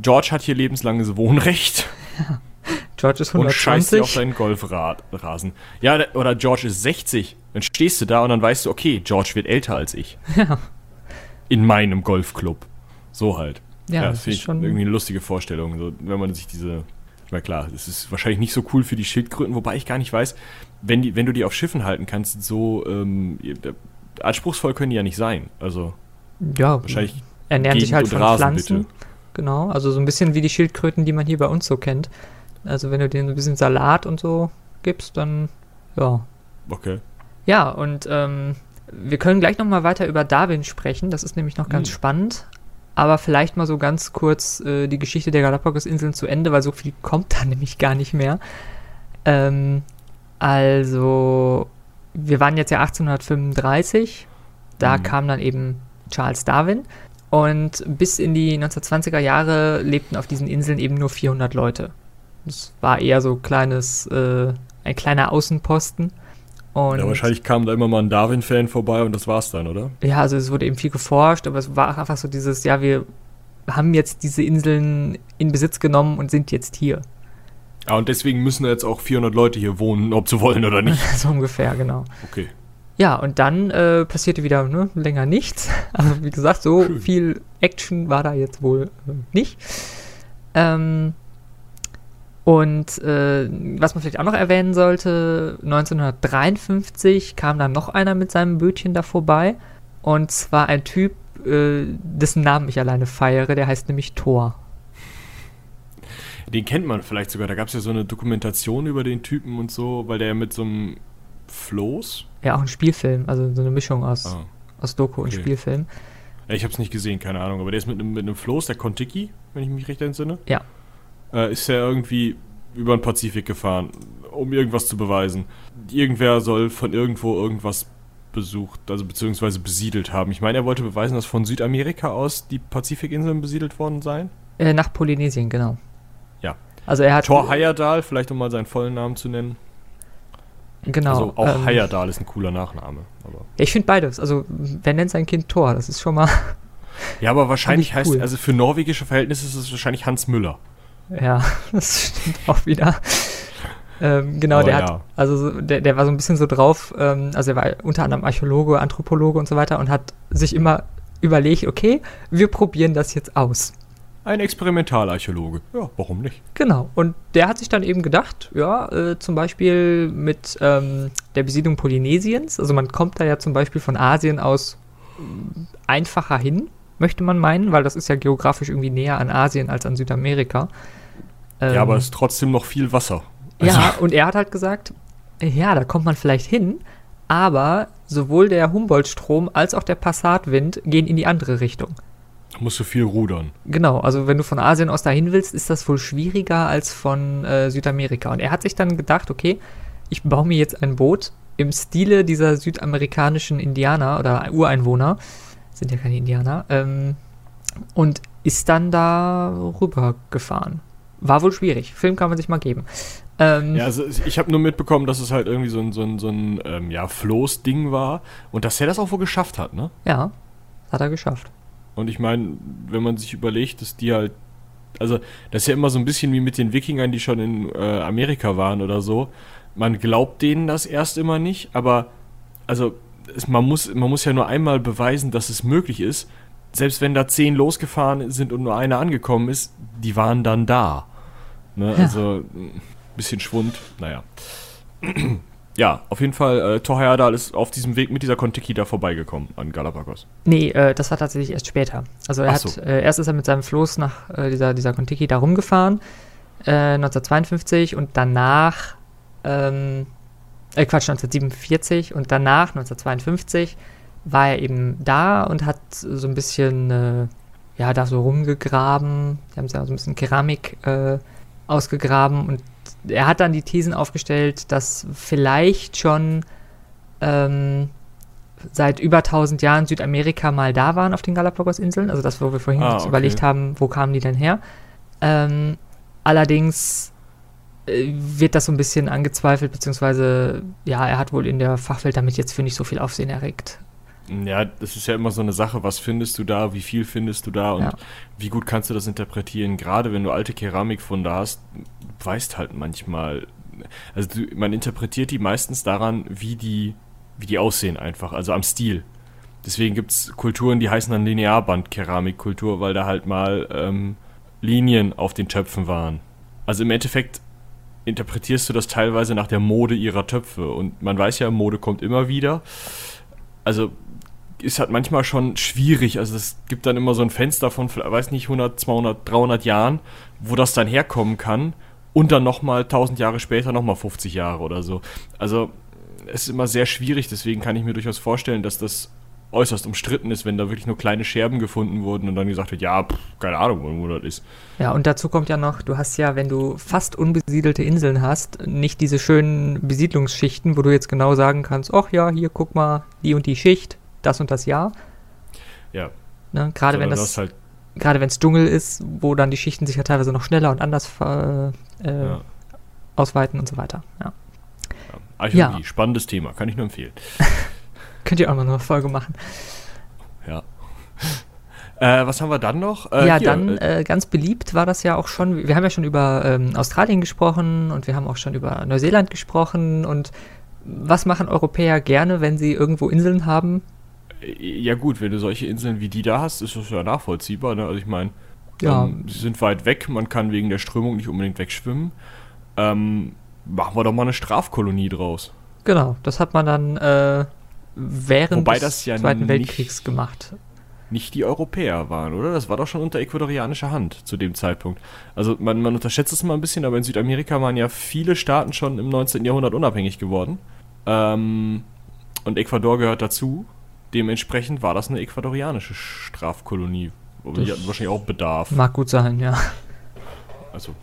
George hat hier lebenslanges Wohnrecht. Ja. George ist 120. Und scheißt auf seinen Golfrasen. Ja, oder George ist 60. Dann stehst du da und dann weißt du, okay, George wird älter als ich. Ja. In meinem Golfclub. So halt. Ja, ja das, das ist schon irgendwie eine lustige Vorstellung, so, wenn man sich diese. Na klar, es ist wahrscheinlich nicht so cool für die Schildkröten, wobei ich gar nicht weiß, wenn, die, wenn du die auf Schiffen halten kannst, so ähm, anspruchsvoll können die ja nicht sein. Also ja, wahrscheinlich ernähren sich halt von Rasen, Pflanzen. Bitte. Genau, also so ein bisschen wie die Schildkröten, die man hier bei uns so kennt. Also wenn du denen ein bisschen Salat und so gibst, dann ja. Okay. Ja, und ähm, wir können gleich nochmal weiter über Darwin sprechen. Das ist nämlich noch ganz mhm. spannend. Aber vielleicht mal so ganz kurz äh, die Geschichte der Galapagos-Inseln zu Ende, weil so viel kommt da nämlich gar nicht mehr. Ähm, also, wir waren jetzt ja 1835. Da mhm. kam dann eben Charles Darwin. Und bis in die 1920er Jahre lebten auf diesen Inseln eben nur 400 Leute. Das war eher so kleines, äh, ein kleiner Außenposten. Und ja, wahrscheinlich kam da immer mal ein Darwin-Fan vorbei und das war's dann, oder? Ja, also es wurde eben viel geforscht, aber es war einfach so dieses, ja, wir haben jetzt diese Inseln in Besitz genommen und sind jetzt hier. Ja, und deswegen müssen jetzt auch 400 Leute hier wohnen, ob sie wollen oder nicht. so ungefähr, genau. Okay. Ja, und dann äh, passierte wieder ne, länger nichts. Also wie gesagt, so Schön. viel Action war da jetzt wohl äh, nicht. Ähm, und äh, was man vielleicht auch noch erwähnen sollte, 1953 kam dann noch einer mit seinem Bötchen da vorbei. Und zwar ein Typ, äh, dessen Namen ich alleine feiere, der heißt nämlich Thor. Den kennt man vielleicht sogar. Da gab es ja so eine Dokumentation über den Typen und so, weil der mit so einem Floß. Ja, auch ein Spielfilm, also so eine Mischung aus, ah, aus Doku okay. und Spielfilm. Ich habe es nicht gesehen, keine Ahnung, aber der ist mit einem, mit einem Floß, der Kontiki, wenn ich mich recht entsinne. Ja, äh, ist er irgendwie über den Pazifik gefahren, um irgendwas zu beweisen. Irgendwer soll von irgendwo irgendwas besucht, also beziehungsweise besiedelt haben. Ich meine, er wollte beweisen, dass von Südamerika aus die Pazifikinseln besiedelt worden seien. Äh, nach Polynesien, genau. Ja. Also er hat. Thor Heyerdahl, vielleicht um mal seinen vollen Namen zu nennen. Genau. Also auch ähm, Heyerdahl ist ein cooler Nachname. Aber. Ich finde beides. Also wer nennt sein Kind Thor? Das ist schon mal. Ja, aber wahrscheinlich cool. heißt, also für norwegische Verhältnisse ist es wahrscheinlich Hans Müller. Ja, das stimmt auch wieder. Ähm, genau, oh, der ja. hat, also der, der war so ein bisschen so drauf, ähm, also er war unter anderem Archäologe, Anthropologe und so weiter und hat sich immer überlegt, okay, wir probieren das jetzt aus. Ein Experimentalarchäologe. Ja, warum nicht? Genau. Und der hat sich dann eben gedacht, ja, äh, zum Beispiel mit ähm, der Besiedlung Polynesiens, also man kommt da ja zum Beispiel von Asien aus einfacher hin möchte man meinen, weil das ist ja geografisch irgendwie näher an Asien als an Südamerika. Ähm, ja, aber ähm, es ist trotzdem noch viel Wasser. Also ja, und er hat halt gesagt, ja, da kommt man vielleicht hin, aber sowohl der Humboldt-Strom als auch der Passatwind gehen in die andere Richtung. Da musst du viel rudern. Genau, also wenn du von Asien aus dahin willst, ist das wohl schwieriger als von äh, Südamerika. Und er hat sich dann gedacht, okay, ich baue mir jetzt ein Boot im Stile dieser südamerikanischen Indianer oder Ureinwohner sind ja keine Indianer, ähm, und ist dann da rüber gefahren. War wohl schwierig. Film kann man sich mal geben. Ähm, ja, also ich habe nur mitbekommen, dass es halt irgendwie so ein, so ein, so ein ähm, ja, Floß-Ding war und dass er das auch wohl geschafft hat, ne? Ja, hat er geschafft. Und ich meine, wenn man sich überlegt, dass die halt, also das ist ja immer so ein bisschen wie mit den Wikingern, die schon in äh, Amerika waren oder so. Man glaubt denen das erst immer nicht, aber also es, man, muss, man muss ja nur einmal beweisen, dass es möglich ist. Selbst wenn da zehn losgefahren sind und nur einer angekommen ist, die waren dann da. Ne? Ja. Also ein bisschen Schwund, naja. ja, auf jeden Fall, äh, Thor Heyerdahl ist auf diesem Weg mit dieser Kontiki da vorbeigekommen an Galapagos. Nee, äh, das war tatsächlich erst später. Also er so. hat, äh, erst ist er mit seinem Floß nach äh, dieser, dieser Kontiki da rumgefahren, 1952, äh, und danach ähm, äh Quatsch, 1947 und danach, 1952, war er eben da und hat so ein bisschen, äh, ja, da so rumgegraben. Die haben ja so ein bisschen Keramik äh, ausgegraben und er hat dann die Thesen aufgestellt, dass vielleicht schon ähm, seit über 1000 Jahren Südamerika mal da waren auf den Galapagos-Inseln. Also das, wo wir vorhin ah, okay. überlegt haben, wo kamen die denn her. Ähm, allerdings wird das so ein bisschen angezweifelt, beziehungsweise, ja, er hat wohl in der Fachwelt damit jetzt für nicht so viel Aufsehen erregt. Ja, das ist ja immer so eine Sache, was findest du da, wie viel findest du da und ja. wie gut kannst du das interpretieren. Gerade wenn du alte Keramikfunde hast, weißt halt manchmal, also du, man interpretiert die meistens daran, wie die, wie die aussehen einfach, also am Stil. Deswegen gibt es Kulturen, die heißen dann Linearband-Keramikkultur, weil da halt mal ähm, Linien auf den Töpfen waren. Also im Endeffekt interpretierst du das teilweise nach der Mode ihrer Töpfe und man weiß ja, Mode kommt immer wieder. Also ist halt manchmal schon schwierig. Also es gibt dann immer so ein Fenster von, weiß nicht, 100, 200, 300 Jahren, wo das dann herkommen kann und dann nochmal 1000 Jahre später nochmal 50 Jahre oder so. Also es ist immer sehr schwierig, deswegen kann ich mir durchaus vorstellen, dass das äußerst umstritten ist, wenn da wirklich nur kleine Scherben gefunden wurden und dann gesagt wird, ja, pff, keine Ahnung, wo das ist. Ja, und dazu kommt ja noch, du hast ja, wenn du fast unbesiedelte Inseln hast, nicht diese schönen Besiedlungsschichten, wo du jetzt genau sagen kannst, ach ja, hier guck mal, die und die Schicht, das und das Jahr. Ja. Ne? Gerade wenn das, halt gerade wenn es Dschungel ist, wo dann die Schichten sich ja teilweise noch schneller und anders äh, ja. ausweiten und so weiter. Ja. ja. Archäologie, ja. spannendes Thema, kann ich nur empfehlen. Könnt ihr auch mal eine Folge machen. Ja. Äh, was haben wir dann noch? Äh, ja, hier, dann äh, äh, ganz beliebt war das ja auch schon. Wir haben ja schon über ähm, Australien gesprochen und wir haben auch schon über Neuseeland gesprochen. Und was machen Europäer gerne, wenn sie irgendwo Inseln haben? Ja gut, wenn du solche Inseln wie die da hast, ist das ja nachvollziehbar. Ne? Also ich meine, ja. ähm, sie sind weit weg, man kann wegen der Strömung nicht unbedingt wegschwimmen. Ähm, machen wir doch mal eine Strafkolonie draus. Genau, das hat man dann äh, während Wobei des ja Zweiten Weltkriegs gemacht. Nicht die Europäer waren, oder? Das war doch schon unter ecuadorianischer Hand zu dem Zeitpunkt. Also man, man unterschätzt es mal ein bisschen, aber in Südamerika waren ja viele Staaten schon im 19. Jahrhundert unabhängig geworden. Ähm, und Ecuador gehört dazu. Dementsprechend war das eine ecuadorianische Strafkolonie. Aber die hatten wahrscheinlich auch Bedarf. Mag gut sein, ja. Also,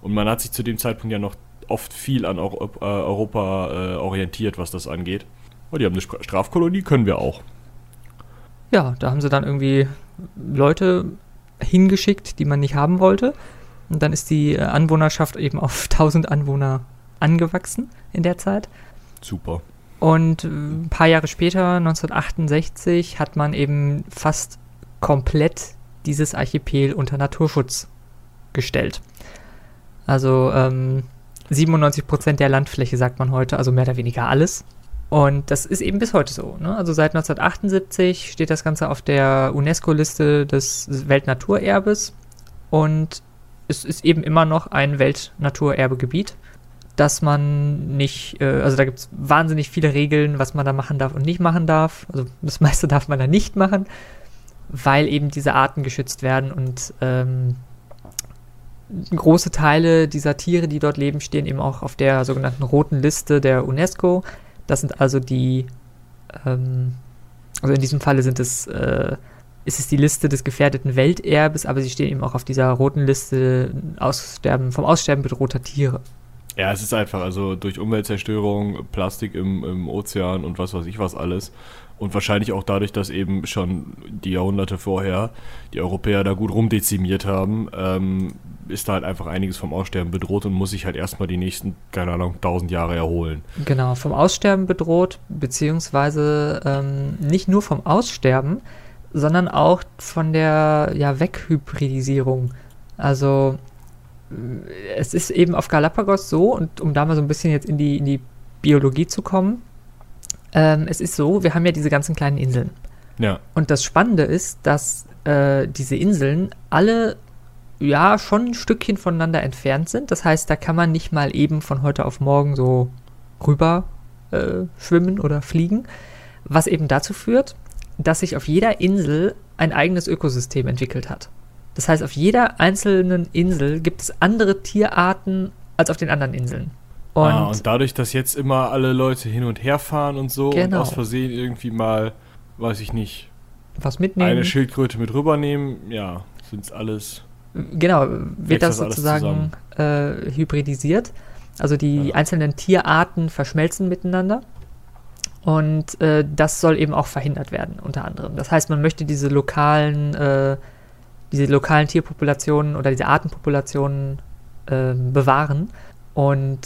und man hat sich zu dem Zeitpunkt ja noch oft viel an Europa, äh, Europa äh, orientiert, was das angeht. Oh, die haben eine Strafkolonie, können wir auch. Ja, da haben sie dann irgendwie Leute hingeschickt, die man nicht haben wollte. Und dann ist die äh, Anwohnerschaft eben auf 1000 Anwohner angewachsen in der Zeit. Super. Und äh, ein paar Jahre später, 1968, hat man eben fast komplett dieses Archipel unter Naturschutz gestellt. Also ähm, 97 Prozent der Landfläche, sagt man heute, also mehr oder weniger alles. Und das ist eben bis heute so. Ne? Also seit 1978 steht das Ganze auf der UNESCO-Liste des Weltnaturerbes und es ist eben immer noch ein Weltnaturerbegebiet dass man nicht, äh, also da gibt es wahnsinnig viele Regeln, was man da machen darf und nicht machen darf. Also das meiste darf man da nicht machen, weil eben diese Arten geschützt werden und ähm, große Teile dieser Tiere, die dort leben, stehen eben auch auf der sogenannten roten Liste der UNESCO. Das sind also die, ähm, also in diesem Falle sind es, äh, ist es die Liste des gefährdeten Welterbes, aber sie stehen eben auch auf dieser roten Liste Aussterben, vom Aussterben bedrohter Tiere. Ja, es ist einfach, also durch Umweltzerstörung, Plastik im, im Ozean und was weiß ich was alles. Und wahrscheinlich auch dadurch, dass eben schon die Jahrhunderte vorher die Europäer da gut rumdezimiert haben, ähm, ist da halt einfach einiges vom Aussterben bedroht und muss sich halt erstmal die nächsten, keine Ahnung, tausend Jahre erholen. Genau, vom Aussterben bedroht, beziehungsweise ähm, nicht nur vom Aussterben, sondern auch von der ja, Weghybridisierung. Also es ist eben auf Galapagos so, und um da mal so ein bisschen jetzt in die, in die Biologie zu kommen, ähm, es ist so, wir haben ja diese ganzen kleinen Inseln. Ja. Und das Spannende ist, dass äh, diese Inseln alle ja schon ein Stückchen voneinander entfernt sind. Das heißt, da kann man nicht mal eben von heute auf morgen so rüber äh, schwimmen oder fliegen. Was eben dazu führt, dass sich auf jeder Insel ein eigenes Ökosystem entwickelt hat. Das heißt, auf jeder einzelnen Insel gibt es andere Tierarten als auf den anderen Inseln. Und, ah, und dadurch, dass jetzt immer alle Leute hin und her fahren und so genau. und aus Versehen irgendwie mal, weiß ich nicht, was mitnehmen. Eine Schildkröte mit rübernehmen, ja, sind es alles. Genau, wird das, das sozusagen äh, hybridisiert. Also die ja. einzelnen Tierarten verschmelzen miteinander. Und äh, das soll eben auch verhindert werden, unter anderem. Das heißt, man möchte diese lokalen, äh, diese lokalen Tierpopulationen oder diese Artenpopulationen äh, bewahren. Und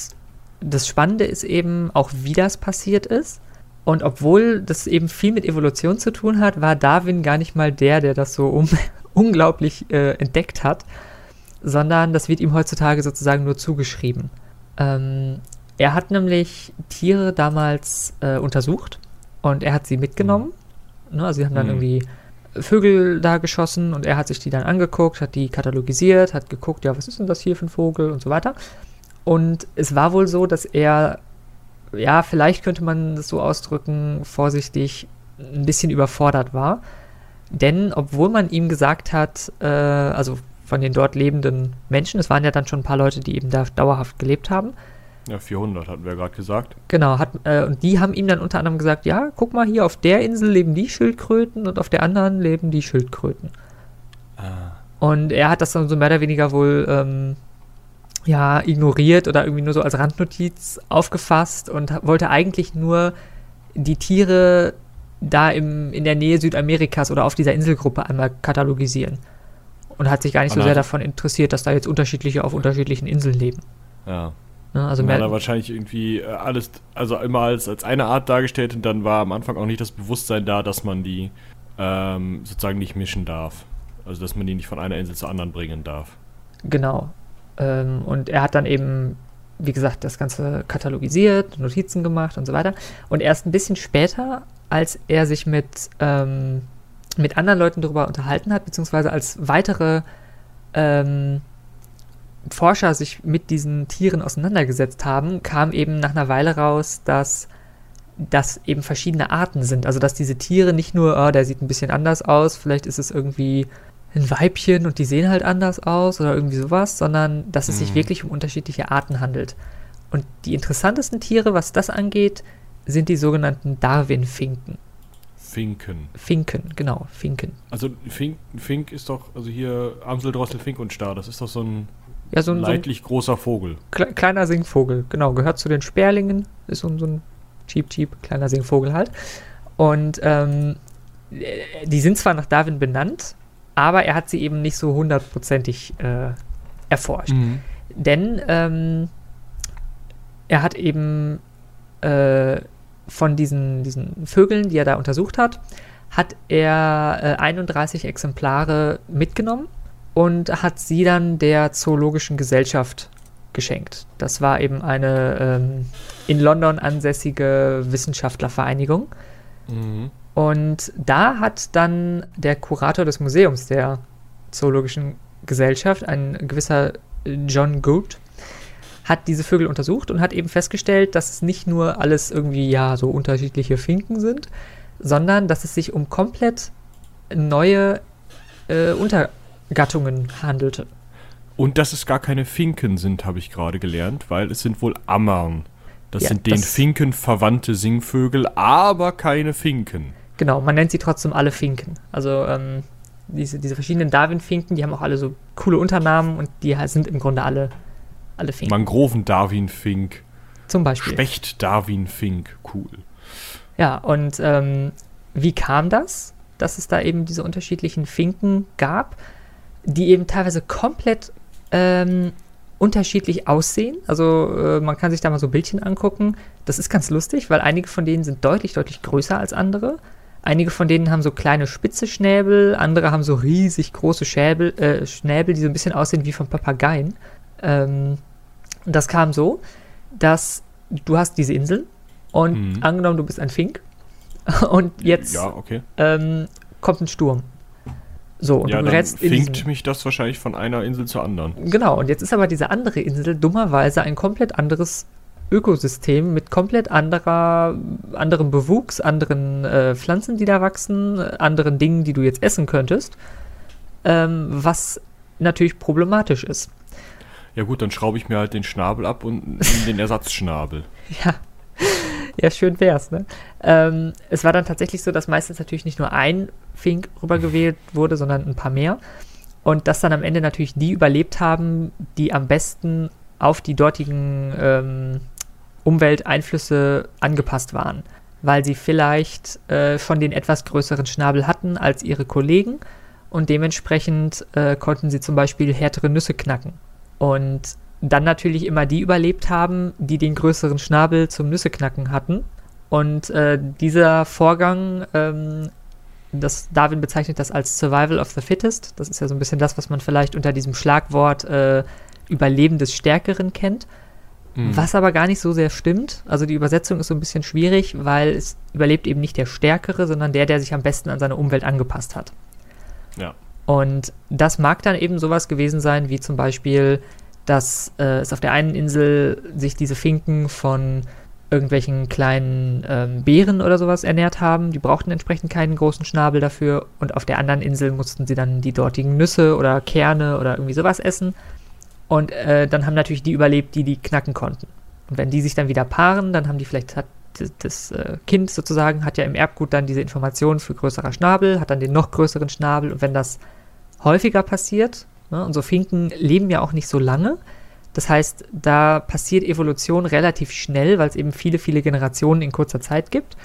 das Spannende ist eben auch, wie das passiert ist. Und obwohl das eben viel mit Evolution zu tun hat, war Darwin gar nicht mal der, der das so um, unglaublich äh, entdeckt hat, sondern das wird ihm heutzutage sozusagen nur zugeschrieben. Ähm, er hat nämlich Tiere damals äh, untersucht und er hat sie mitgenommen. Mhm. Ne, also sie haben dann mhm. irgendwie Vögel da geschossen und er hat sich die dann angeguckt, hat die katalogisiert, hat geguckt, ja, was ist denn das hier für ein Vogel und so weiter. Und es war wohl so, dass er, ja, vielleicht könnte man das so ausdrücken, vorsichtig, ein bisschen überfordert war. Denn obwohl man ihm gesagt hat, äh, also von den dort lebenden Menschen, es waren ja dann schon ein paar Leute, die eben da dauerhaft gelebt haben, ja, 400 hatten wir gerade gesagt. Genau, hat, äh, und die haben ihm dann unter anderem gesagt, ja, guck mal, hier auf der Insel leben die Schildkröten und auf der anderen leben die Schildkröten. Ah. Und er hat das dann so mehr oder weniger wohl, ähm, ja, ignoriert oder irgendwie nur so als Randnotiz aufgefasst und wollte eigentlich nur die Tiere da im, in der Nähe Südamerikas oder auf dieser Inselgruppe einmal katalogisieren. Und hat sich gar nicht so sehr davon interessiert, dass da jetzt unterschiedliche auf unterschiedlichen Inseln leben. Ja. Ne? Also mehr, hat er wahrscheinlich irgendwie äh, alles, also immer als, als eine Art dargestellt und dann war am Anfang auch nicht das Bewusstsein da, dass man die ähm, sozusagen nicht mischen darf. Also dass man die nicht von einer Insel zur anderen bringen darf. Genau. Ähm, und er hat dann eben, wie gesagt, das Ganze katalogisiert, Notizen gemacht und so weiter. Und erst ein bisschen später, als er sich mit, ähm, mit anderen Leuten darüber unterhalten hat, beziehungsweise als weitere ähm, Forscher sich mit diesen Tieren auseinandergesetzt haben, kam eben nach einer Weile raus, dass das eben verschiedene Arten sind. Also dass diese Tiere nicht nur, oh, der sieht ein bisschen anders aus, vielleicht ist es irgendwie ein Weibchen und die sehen halt anders aus oder irgendwie sowas, sondern dass es sich mhm. wirklich um unterschiedliche Arten handelt. Und die interessantesten Tiere, was das angeht, sind die sogenannten Darwin-Finken. Finken. Finken, genau, Finken. Also Fink, Fink ist doch, also hier Amsel, Drossel, Fink und Star, das ist doch so ein ja, so ein leidlich so ein großer Vogel. kleiner Singvogel, genau. Gehört zu den Sperlingen. Ist so, so ein cheap, cheap kleiner Singvogel halt. Und ähm, die sind zwar nach Darwin benannt, aber er hat sie eben nicht so hundertprozentig äh, erforscht. Mhm. Denn ähm, er hat eben äh, von diesen, diesen Vögeln, die er da untersucht hat, hat er äh, 31 Exemplare mitgenommen und hat sie dann der Zoologischen Gesellschaft geschenkt. Das war eben eine ähm, in London ansässige Wissenschaftlervereinigung. Mhm. Und da hat dann der Kurator des Museums der Zoologischen Gesellschaft, ein gewisser John Gould, hat diese Vögel untersucht und hat eben festgestellt, dass es nicht nur alles irgendwie ja so unterschiedliche Finken sind, sondern dass es sich um komplett neue äh, Unter Gattungen handelte. Und dass es gar keine Finken sind, habe ich gerade gelernt, weil es sind wohl Ammern. Das ja, sind den das Finken verwandte Singvögel, aber keine Finken. Genau, man nennt sie trotzdem alle Finken. Also ähm, diese, diese verschiedenen Darwin-Finken, die haben auch alle so coole Unternamen und die sind im Grunde alle, alle Finken. Mangroven-Darwin-Fink. Zum Beispiel. Specht-Darwin-Fink, cool. Ja, und ähm, wie kam das, dass es da eben diese unterschiedlichen Finken gab? die eben teilweise komplett ähm, unterschiedlich aussehen. Also äh, man kann sich da mal so Bildchen angucken. Das ist ganz lustig, weil einige von denen sind deutlich, deutlich größer als andere. Einige von denen haben so kleine spitze Schnäbel, andere haben so riesig große Schäbel, äh, Schnäbel, die so ein bisschen aussehen wie von Papageien. Ähm, und das kam so, dass du hast diese Insel und mhm. angenommen, du bist ein Fink und jetzt ja, okay. ähm, kommt ein Sturm so, und ja, du gerätst dann finkt mich das wahrscheinlich von einer Insel zur anderen. Genau, und jetzt ist aber diese andere Insel dummerweise ein komplett anderes Ökosystem mit komplett anderer, anderem Bewuchs, anderen äh, Pflanzen, die da wachsen, anderen Dingen, die du jetzt essen könntest, ähm, was natürlich problematisch ist. Ja gut, dann schraube ich mir halt den Schnabel ab und den Ersatzschnabel. ja. Ja, schön wär's, ne? Ähm, es war dann tatsächlich so, dass meistens natürlich nicht nur ein Fink rübergewählt wurde, sondern ein paar mehr. Und dass dann am Ende natürlich die überlebt haben, die am besten auf die dortigen ähm, Umwelteinflüsse angepasst waren. weil sie vielleicht äh, schon den etwas größeren Schnabel hatten als ihre Kollegen und dementsprechend äh, konnten sie zum Beispiel härtere Nüsse knacken. Und dann natürlich immer die überlebt haben, die den größeren Schnabel zum Nüsseknacken hatten. Und äh, dieser Vorgang, ähm, das Darwin bezeichnet das als Survival of the Fittest. Das ist ja so ein bisschen das, was man vielleicht unter diesem Schlagwort äh, Überleben des Stärkeren kennt. Mhm. Was aber gar nicht so sehr stimmt. Also die Übersetzung ist so ein bisschen schwierig, weil es überlebt eben nicht der Stärkere, sondern der, der sich am besten an seine Umwelt angepasst hat. Ja. Und das mag dann eben sowas gewesen sein, wie zum Beispiel, dass äh, es auf der einen Insel sich diese Finken von irgendwelchen kleinen ähm, Beeren oder sowas ernährt haben. Die brauchten entsprechend keinen großen Schnabel dafür. Und auf der anderen Insel mussten sie dann die dortigen Nüsse oder Kerne oder irgendwie sowas essen. Und äh, dann haben natürlich die überlebt, die die knacken konnten. Und wenn die sich dann wieder paaren, dann haben die vielleicht, hat das, äh, Kind sozusagen, hat ja im Erbgut dann diese Informationen für größerer Schnabel, hat dann den noch größeren Schnabel. Und wenn das häufiger passiert, ne, und so Finken leben ja auch nicht so lange, das heißt, da passiert Evolution relativ schnell, weil es eben viele, viele Generationen in kurzer Zeit gibt,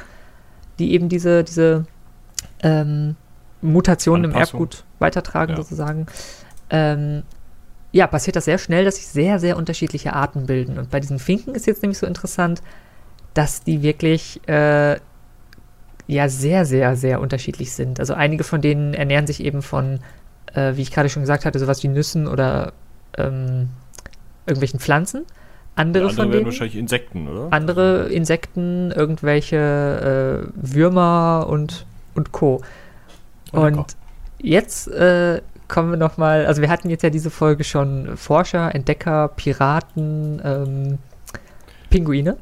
die eben diese, diese ähm, Mutationen im Erbgut weitertragen, ja. sozusagen. Ähm, ja, passiert das sehr schnell, dass sich sehr, sehr unterschiedliche Arten bilden. Und bei diesen Finken ist jetzt nämlich so interessant, dass die wirklich äh, ja sehr, sehr, sehr unterschiedlich sind. Also einige von denen ernähren sich eben von, äh, wie ich gerade schon gesagt hatte, sowas wie Nüssen oder ähm, irgendwelchen Pflanzen. Andere, andere von denen, wahrscheinlich Insekten, oder? Andere Insekten, irgendwelche äh, Würmer und, und Co. Oh, und jetzt äh, kommen wir nochmal, also wir hatten jetzt ja diese Folge schon Forscher, Entdecker, Piraten, ähm, Pinguine.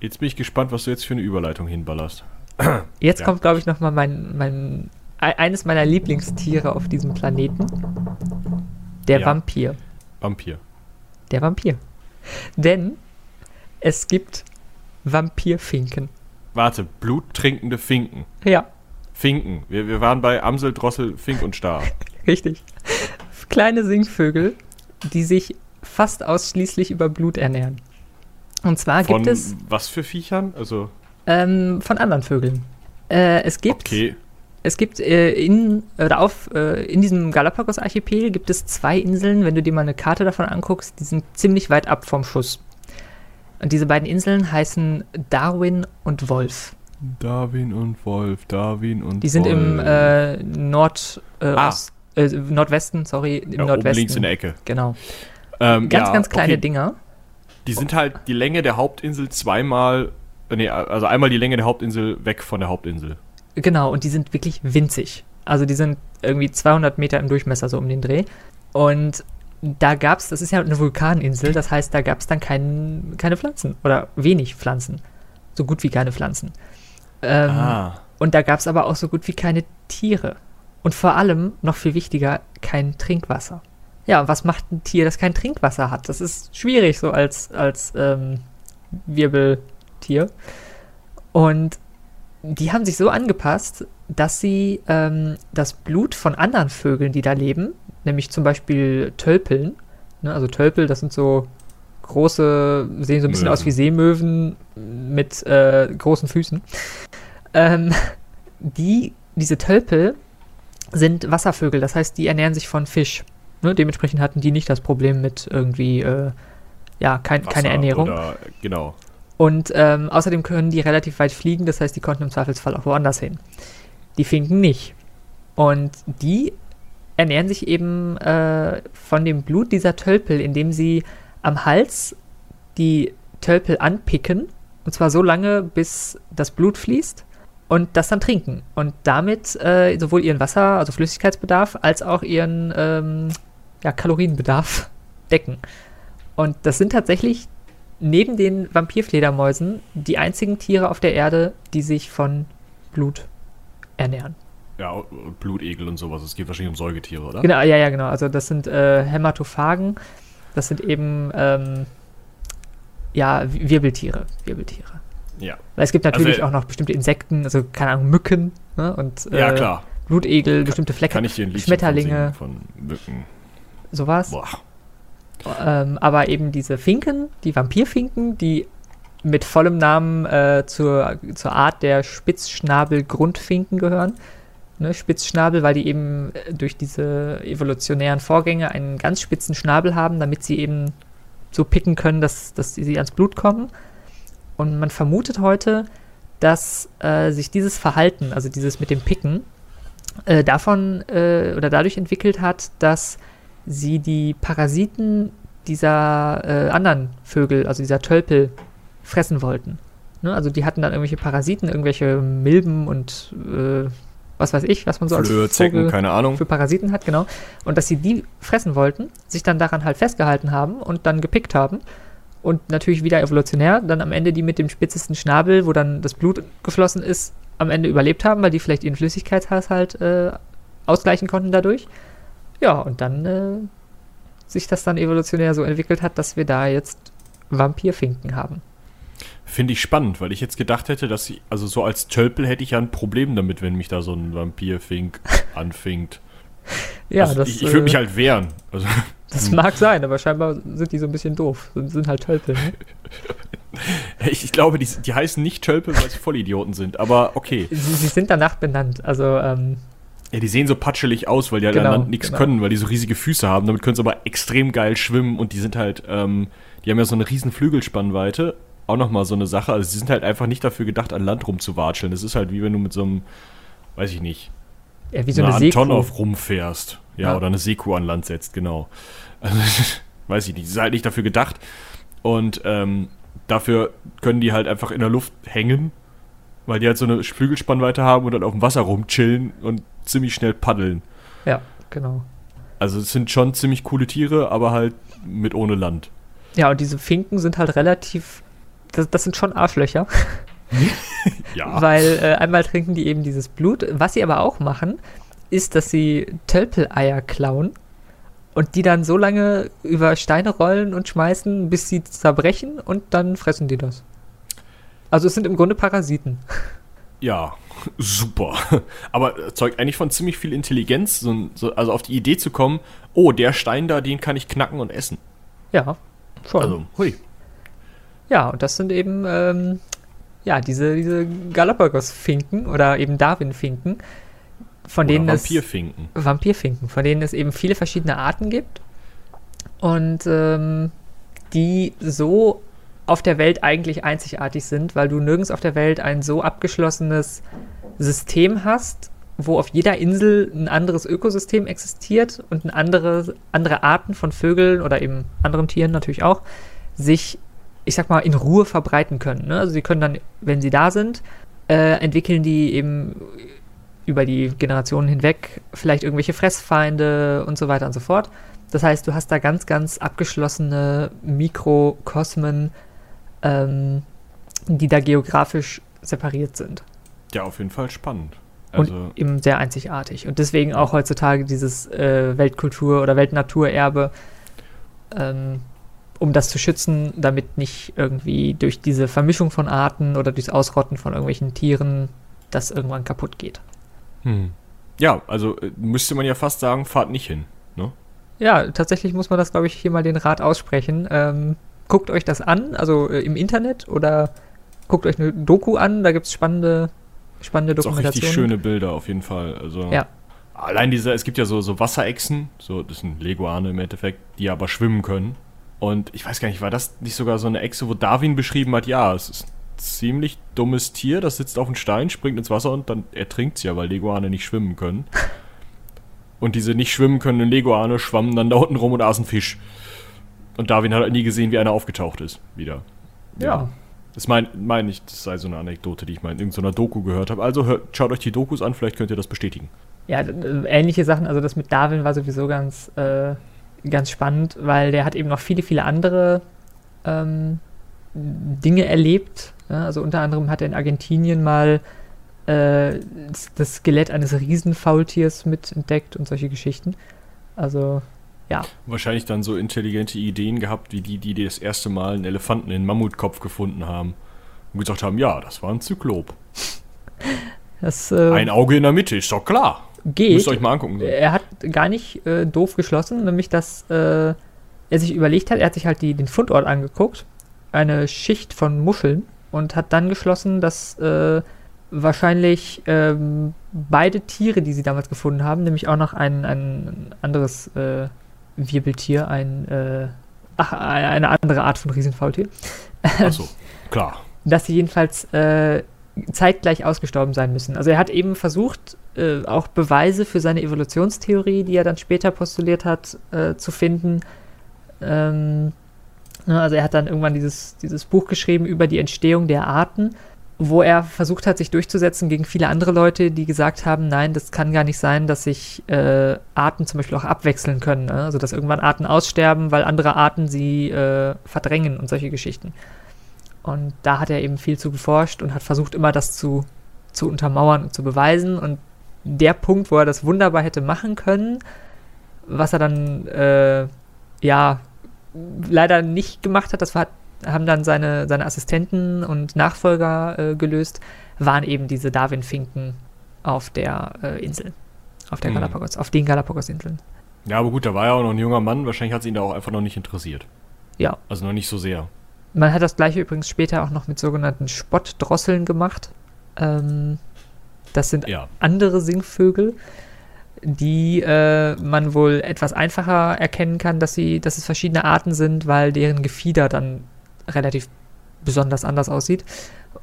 Jetzt bin ich gespannt, was du jetzt für eine Überleitung hinballerst. Jetzt ja. kommt, glaube ich, nochmal mein, mein, eines meiner Lieblingstiere auf diesem Planeten. Der ja. Vampir. Vampir. Der Vampir. Denn es gibt Vampirfinken. Warte, bluttrinkende Finken. Ja. Finken. Wir, wir waren bei Amsel, Drossel, Fink und Star. Richtig. Kleine Singvögel, die sich fast ausschließlich über Blut ernähren. Und zwar von gibt es. Was für Viechern? Also. Ähm, von anderen Vögeln. Äh, es gibt. Okay. Es gibt äh, in, oder auf, äh, in diesem Galapagos-Archipel gibt es zwei Inseln, wenn du dir mal eine Karte davon anguckst, die sind ziemlich weit ab vom Schuss. Und diese beiden Inseln heißen Darwin und Wolf. Darwin und Wolf, Darwin und Die sind Wolf. im äh, Nord, äh, ah. Äh, Nordwesten, sorry, im ja, Nordwesten. links in der Ecke. Genau. Ähm, ganz, ja, ganz kleine okay. Dinger. Die sind halt die Länge der Hauptinsel zweimal, äh, nee, also einmal die Länge der Hauptinsel weg von der Hauptinsel. Genau, und die sind wirklich winzig. Also die sind irgendwie 200 Meter im Durchmesser, so um den Dreh. Und da gab es, das ist ja eine Vulkaninsel, das heißt, da gab es dann kein, keine Pflanzen oder wenig Pflanzen. So gut wie keine Pflanzen. Ähm, ah. Und da gab es aber auch so gut wie keine Tiere. Und vor allem, noch viel wichtiger, kein Trinkwasser. Ja, was macht ein Tier, das kein Trinkwasser hat? Das ist schwierig so als, als ähm, Wirbeltier. Und die haben sich so angepasst, dass sie ähm, das Blut von anderen Vögeln, die da leben, nämlich zum Beispiel Tölpeln, ne, also Tölpel, das sind so große, sehen so ein bisschen Möwen. aus wie Seemöwen mit äh, großen Füßen. Ähm, die, diese Tölpel sind Wasservögel, das heißt, die ernähren sich von Fisch. Ne? Dementsprechend hatten die nicht das Problem mit irgendwie, äh, ja, kein, keine Ernährung. Oder, genau. Und ähm, außerdem können die relativ weit fliegen, das heißt, die konnten im Zweifelsfall auch woanders hin. Die Finken nicht. Und die ernähren sich eben äh, von dem Blut dieser Tölpel, indem sie am Hals die Tölpel anpicken. Und zwar so lange, bis das Blut fließt und das dann trinken. Und damit äh, sowohl ihren Wasser, also Flüssigkeitsbedarf, als auch ihren ähm, ja, Kalorienbedarf decken. Und das sind tatsächlich neben den Vampirfledermäusen die einzigen Tiere auf der Erde, die sich von Blut ernähren. Ja, Blutegel und sowas. Es geht wahrscheinlich um Säugetiere, oder? Genau, ja, ja, genau. Also das sind äh, Hämatophagen. Das sind eben ähm, ja Wirbeltiere. Wirbeltiere. Ja. Weil es gibt natürlich also, auch noch bestimmte Insekten, also keine Ahnung, Mücken ne? und äh, ja, klar. Blutegel, kann, bestimmte Flecke, kann ich dir ein Schmetterlinge. Von, von Mücken. Sowas. Boah. Ähm, aber eben diese Finken, die Vampirfinken, die mit vollem Namen äh, zur, zur Art der Spitzschnabel-Grundfinken gehören. Ne, Spitzschnabel, weil die eben äh, durch diese evolutionären Vorgänge einen ganz spitzen Schnabel haben, damit sie eben so picken können, dass, dass sie ans Blut kommen. Und man vermutet heute, dass äh, sich dieses Verhalten, also dieses mit dem Picken, äh, davon äh, oder dadurch entwickelt hat, dass sie die Parasiten dieser äh, anderen Vögel, also dieser Tölpel, fressen wollten. Ne? Also die hatten dann irgendwelche Parasiten, irgendwelche Milben und äh, was weiß ich, was man so Flöhe, als Zecken, keine Ahnung. für Parasiten hat, genau. Und dass sie die fressen wollten, sich dann daran halt festgehalten haben und dann gepickt haben. Und natürlich wieder evolutionär, dann am Ende die mit dem spitzesten Schnabel, wo dann das Blut geflossen ist, am Ende überlebt haben, weil die vielleicht ihren Flüssigkeitshaushalt äh, ausgleichen konnten dadurch. Ja, und dann äh, sich das dann evolutionär so entwickelt hat, dass wir da jetzt Vampirfinken haben. Finde ich spannend, weil ich jetzt gedacht hätte, dass ich, also so als Tölpel hätte ich ja ein Problem damit, wenn mich da so ein Vampirfink anfinkt. Ja, also das, ich, ich würde mich äh, halt wehren. Also, das mag sein, aber scheinbar sind die so ein bisschen doof. Sind halt Tölpel, ne? ich, ich, glaube, die, die heißen nicht Tölpel, weil sie Vollidioten sind, aber okay. Sie, sie sind danach benannt. Also, ähm, ja, die sehen so patschelig aus, weil die halt genau, an Land nichts genau. können, weil die so riesige Füße haben. Damit können sie aber extrem geil schwimmen und die sind halt, ähm, die haben ja so eine riesen Flügelspannweite auch nochmal so eine Sache. Also sie sind halt einfach nicht dafür gedacht, an Land rumzuwatscheln. Das ist halt wie wenn du mit so einem, weiß ich nicht, ja, wie so eine, eine Antonov rumfährst. Ja, ja, oder eine Seekuh an Land setzt, genau. Also, weiß ich nicht. Ist halt nicht dafür gedacht. Und ähm, dafür können die halt einfach in der Luft hängen, weil die halt so eine Flügelspannweite haben und dann auf dem Wasser rumchillen und ziemlich schnell paddeln. Ja, genau. Also es sind schon ziemlich coole Tiere, aber halt mit ohne Land. Ja, und diese Finken sind halt relativ das, das sind schon Arschlöcher. ja. Weil äh, einmal trinken die eben dieses Blut. Was sie aber auch machen, ist, dass sie Tölpeleier klauen und die dann so lange über Steine rollen und schmeißen, bis sie zerbrechen und dann fressen die das. Also es sind im Grunde Parasiten. Ja, super. Aber zeugt eigentlich von ziemlich viel Intelligenz, so, so, also auf die Idee zu kommen, oh, der Stein da, den kann ich knacken und essen. Ja, schon. Also, hui. Ja, und das sind eben ähm, ja, diese, diese Galapagos-Finken oder eben Darwin-Finken, von oder denen Vampirfinken. es Vampirfinken, von denen es eben viele verschiedene Arten gibt und ähm, die so auf der Welt eigentlich einzigartig sind, weil du nirgends auf der Welt ein so abgeschlossenes System hast, wo auf jeder Insel ein anderes Ökosystem existiert und andere, andere Arten von Vögeln oder eben anderen Tieren natürlich auch sich ich sag mal, in Ruhe verbreiten können. Ne? Also sie können dann, wenn sie da sind, äh, entwickeln die eben über die Generationen hinweg vielleicht irgendwelche Fressfeinde und so weiter und so fort. Das heißt, du hast da ganz, ganz abgeschlossene Mikrokosmen, ähm, die da geografisch separiert sind. Ja, auf jeden Fall spannend. Also und eben sehr einzigartig. Und deswegen auch heutzutage dieses äh, Weltkultur- oder Weltnaturerbe ähm, um das zu schützen, damit nicht irgendwie durch diese Vermischung von Arten oder durchs Ausrotten von irgendwelchen Tieren das irgendwann kaputt geht. Hm. Ja, also äh, müsste man ja fast sagen, fahrt nicht hin. Ne? Ja, tatsächlich muss man das, glaube ich, hier mal den Rat aussprechen. Ähm, guckt euch das an, also äh, im Internet oder guckt euch eine Doku an, da gibt es spannende, spannende Dokumentationen. Auch richtig schöne Bilder auf jeden Fall. Also ja. Allein diese, es gibt ja so, so Wasserechsen, so, das sind Leguane im Endeffekt, die aber schwimmen können. Und ich weiß gar nicht, war das nicht sogar so eine Echse, wo Darwin beschrieben hat, ja, es ist ziemlich dummes Tier, das sitzt auf einem Stein, springt ins Wasser und dann ertrinkt es ja, weil Leguane nicht schwimmen können. Und diese nicht schwimmen können Leguane schwammen dann da unten rum und aßen Fisch. Und Darwin hat halt nie gesehen, wie einer aufgetaucht ist. Wieder. Ja. ja. Das meine mein ich, das sei so eine Anekdote, die ich mal in irgendeiner Doku gehört habe. Also hört, schaut euch die Dokus an, vielleicht könnt ihr das bestätigen. Ja, ähnliche Sachen, also das mit Darwin war sowieso ganz äh, ganz spannend, weil der hat eben noch viele, viele andere ähm, Dinge erlebt. Ja, also unter anderem hat er in Argentinien mal äh, das Skelett eines Riesenfaultiers mit entdeckt und solche Geschichten. Also, ja. Wahrscheinlich dann so intelligente Ideen gehabt, wie die, die das erste Mal einen Elefanten in Mammutkopf gefunden haben. Und gesagt haben, ja, das war ein Zyklop. Das, äh, ein Auge in der Mitte, ist doch klar geht. Müsst ihr euch mal angucken. So. Er hat gar nicht äh, doof geschlossen, nämlich dass äh, er sich überlegt hat, er hat sich halt die, den Fundort angeguckt eine Schicht von Muscheln und hat dann geschlossen, dass äh, wahrscheinlich ähm, beide Tiere, die sie damals gefunden haben, nämlich auch noch ein, ein anderes äh, Wirbeltier, ein, äh, ach, eine andere Art von Riesenfaultier. Achso, klar. Dass sie jedenfalls äh, zeitgleich ausgestorben sein müssen. Also er hat eben versucht, äh, auch Beweise für seine Evolutionstheorie, die er dann später postuliert hat, äh, zu finden. Ähm, also er hat dann irgendwann dieses, dieses Buch geschrieben über die Entstehung der Arten wo er versucht hat, sich durchzusetzen gegen viele andere Leute, die gesagt haben, nein, das kann gar nicht sein, dass sich äh, Arten zum Beispiel auch abwechseln können. Ne? Also dass irgendwann Arten aussterben, weil andere Arten sie äh, verdrängen und solche Geschichten. Und da hat er eben viel zu geforscht und hat versucht, immer das zu, zu untermauern und zu beweisen. Und der Punkt, wo er das wunderbar hätte machen können, was er dann äh, ja leider nicht gemacht hat, das war haben dann seine, seine Assistenten und Nachfolger äh, gelöst, waren eben diese Darwin-Finken auf der äh, Insel. Auf der mhm. Galapagos, auf den Galapagos-Inseln. Ja, aber gut, da war ja auch noch ein junger Mann, wahrscheinlich hat es ihn da auch einfach noch nicht interessiert. Ja. Also noch nicht so sehr. Man hat das gleiche übrigens später auch noch mit sogenannten Spottdrosseln gemacht. Ähm, das sind ja. andere Singvögel, die äh, man wohl etwas einfacher erkennen kann, dass sie, dass es verschiedene Arten sind, weil deren Gefieder dann relativ besonders anders aussieht.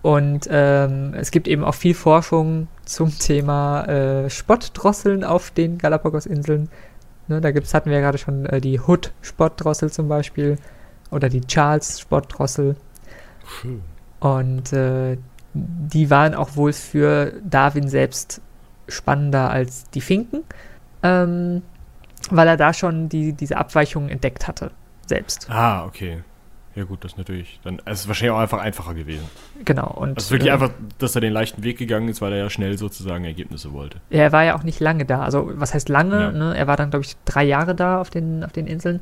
Und ähm, es gibt eben auch viel Forschung zum Thema äh, Spottdrosseln auf den Galapagos-Inseln. Ne, da gibt's, hatten wir ja gerade schon äh, die Hood-Spottdrossel zum Beispiel oder die Charles-Spottdrossel. Und äh, die waren auch wohl für Darwin selbst spannender als die Finken, ähm, weil er da schon die, diese Abweichungen entdeckt hatte, selbst. Ah, okay. Ja gut, das ist natürlich, dann es ist wahrscheinlich auch einfach einfacher gewesen. Genau. Und, also wirklich äh, einfach, dass er den leichten Weg gegangen ist, weil er ja schnell sozusagen Ergebnisse wollte. Ja, er war ja auch nicht lange da. Also was heißt lange? Ja. Ne? Er war dann, glaube ich, drei Jahre da auf den, auf den Inseln.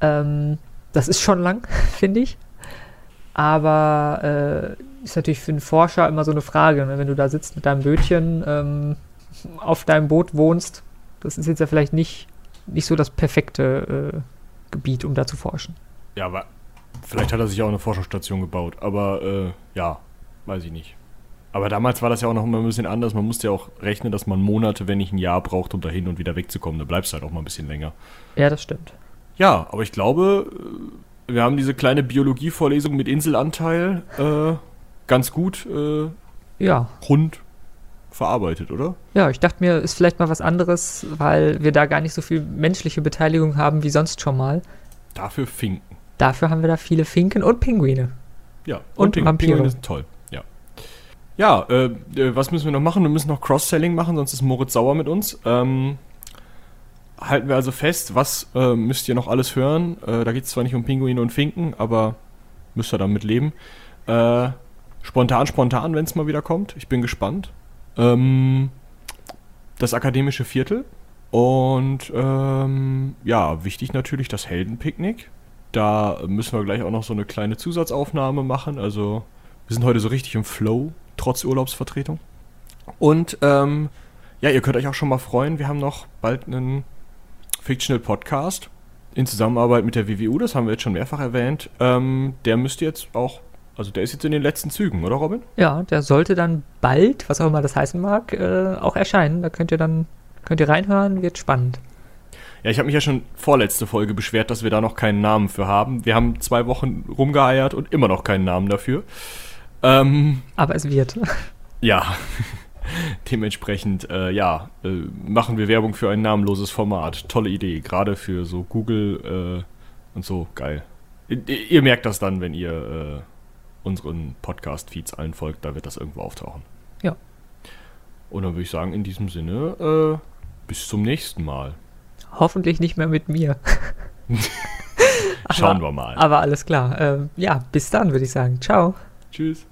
Ähm, das ist schon lang, finde ich. Aber äh, ist natürlich für einen Forscher immer so eine Frage, ne? wenn du da sitzt mit deinem Bötchen, ähm, auf deinem Boot wohnst. Das ist jetzt ja vielleicht nicht, nicht so das perfekte äh, Gebiet, um da zu forschen. Ja, aber Vielleicht hat er sich auch eine Forschungsstation gebaut, aber äh, ja, weiß ich nicht. Aber damals war das ja auch noch immer ein bisschen anders. Man musste ja auch rechnen, dass man Monate, wenn nicht ein Jahr braucht, um dahin und wieder wegzukommen. Da bleibst du halt auch mal ein bisschen länger. Ja, das stimmt. Ja, aber ich glaube, äh, wir haben diese kleine Biologie-Vorlesung mit Inselanteil äh, ganz gut äh, ja. rund verarbeitet, oder? Ja, ich dachte mir, ist vielleicht mal was anderes, weil wir da gar nicht so viel menschliche Beteiligung haben wie sonst schon mal. Dafür Finken. Dafür haben wir da viele Finken und Pinguine. Ja, und, und Vampire. Pinguine sind toll. Ja, ja äh, äh, was müssen wir noch machen? Wir müssen noch Cross-Selling machen, sonst ist Moritz sauer mit uns. Ähm, halten wir also fest, was äh, müsst ihr noch alles hören? Äh, da geht es zwar nicht um Pinguine und Finken, aber müsst ihr damit leben. Äh, spontan, spontan, wenn es mal wieder kommt. Ich bin gespannt. Ähm, das akademische Viertel. Und ähm, ja, wichtig natürlich das Heldenpicknick. Da müssen wir gleich auch noch so eine kleine Zusatzaufnahme machen. Also wir sind heute so richtig im Flow, trotz Urlaubsvertretung. Und ähm, ja, ihr könnt euch auch schon mal freuen. Wir haben noch bald einen Fictional Podcast in Zusammenarbeit mit der WWU. Das haben wir jetzt schon mehrfach erwähnt. Ähm, der müsste jetzt auch, also der ist jetzt in den letzten Zügen, oder Robin? Ja, der sollte dann bald, was auch immer das heißen mag, äh, auch erscheinen. Da könnt ihr dann könnt ihr reinhören, wird spannend. Ja, ich habe mich ja schon vorletzte Folge beschwert, dass wir da noch keinen Namen für haben. Wir haben zwei Wochen rumgeeiert und immer noch keinen Namen dafür. Ähm, Aber es wird. Ja. Dementsprechend, äh, ja, äh, machen wir Werbung für ein namenloses Format. Tolle Idee, gerade für so Google äh, und so, geil. Ihr, ihr, merkt das dann, wenn ihr äh, unseren Podcast-Feeds allen folgt, da wird das irgendwo auftauchen. Ja. Und dann würde ich sagen, in diesem Sinne, äh, bis zum nächsten Mal. Hoffentlich nicht mehr mit mir. Schauen aber, wir mal. Aber alles klar. Ähm, ja, bis dann, würde ich sagen. Ciao. Tschüss.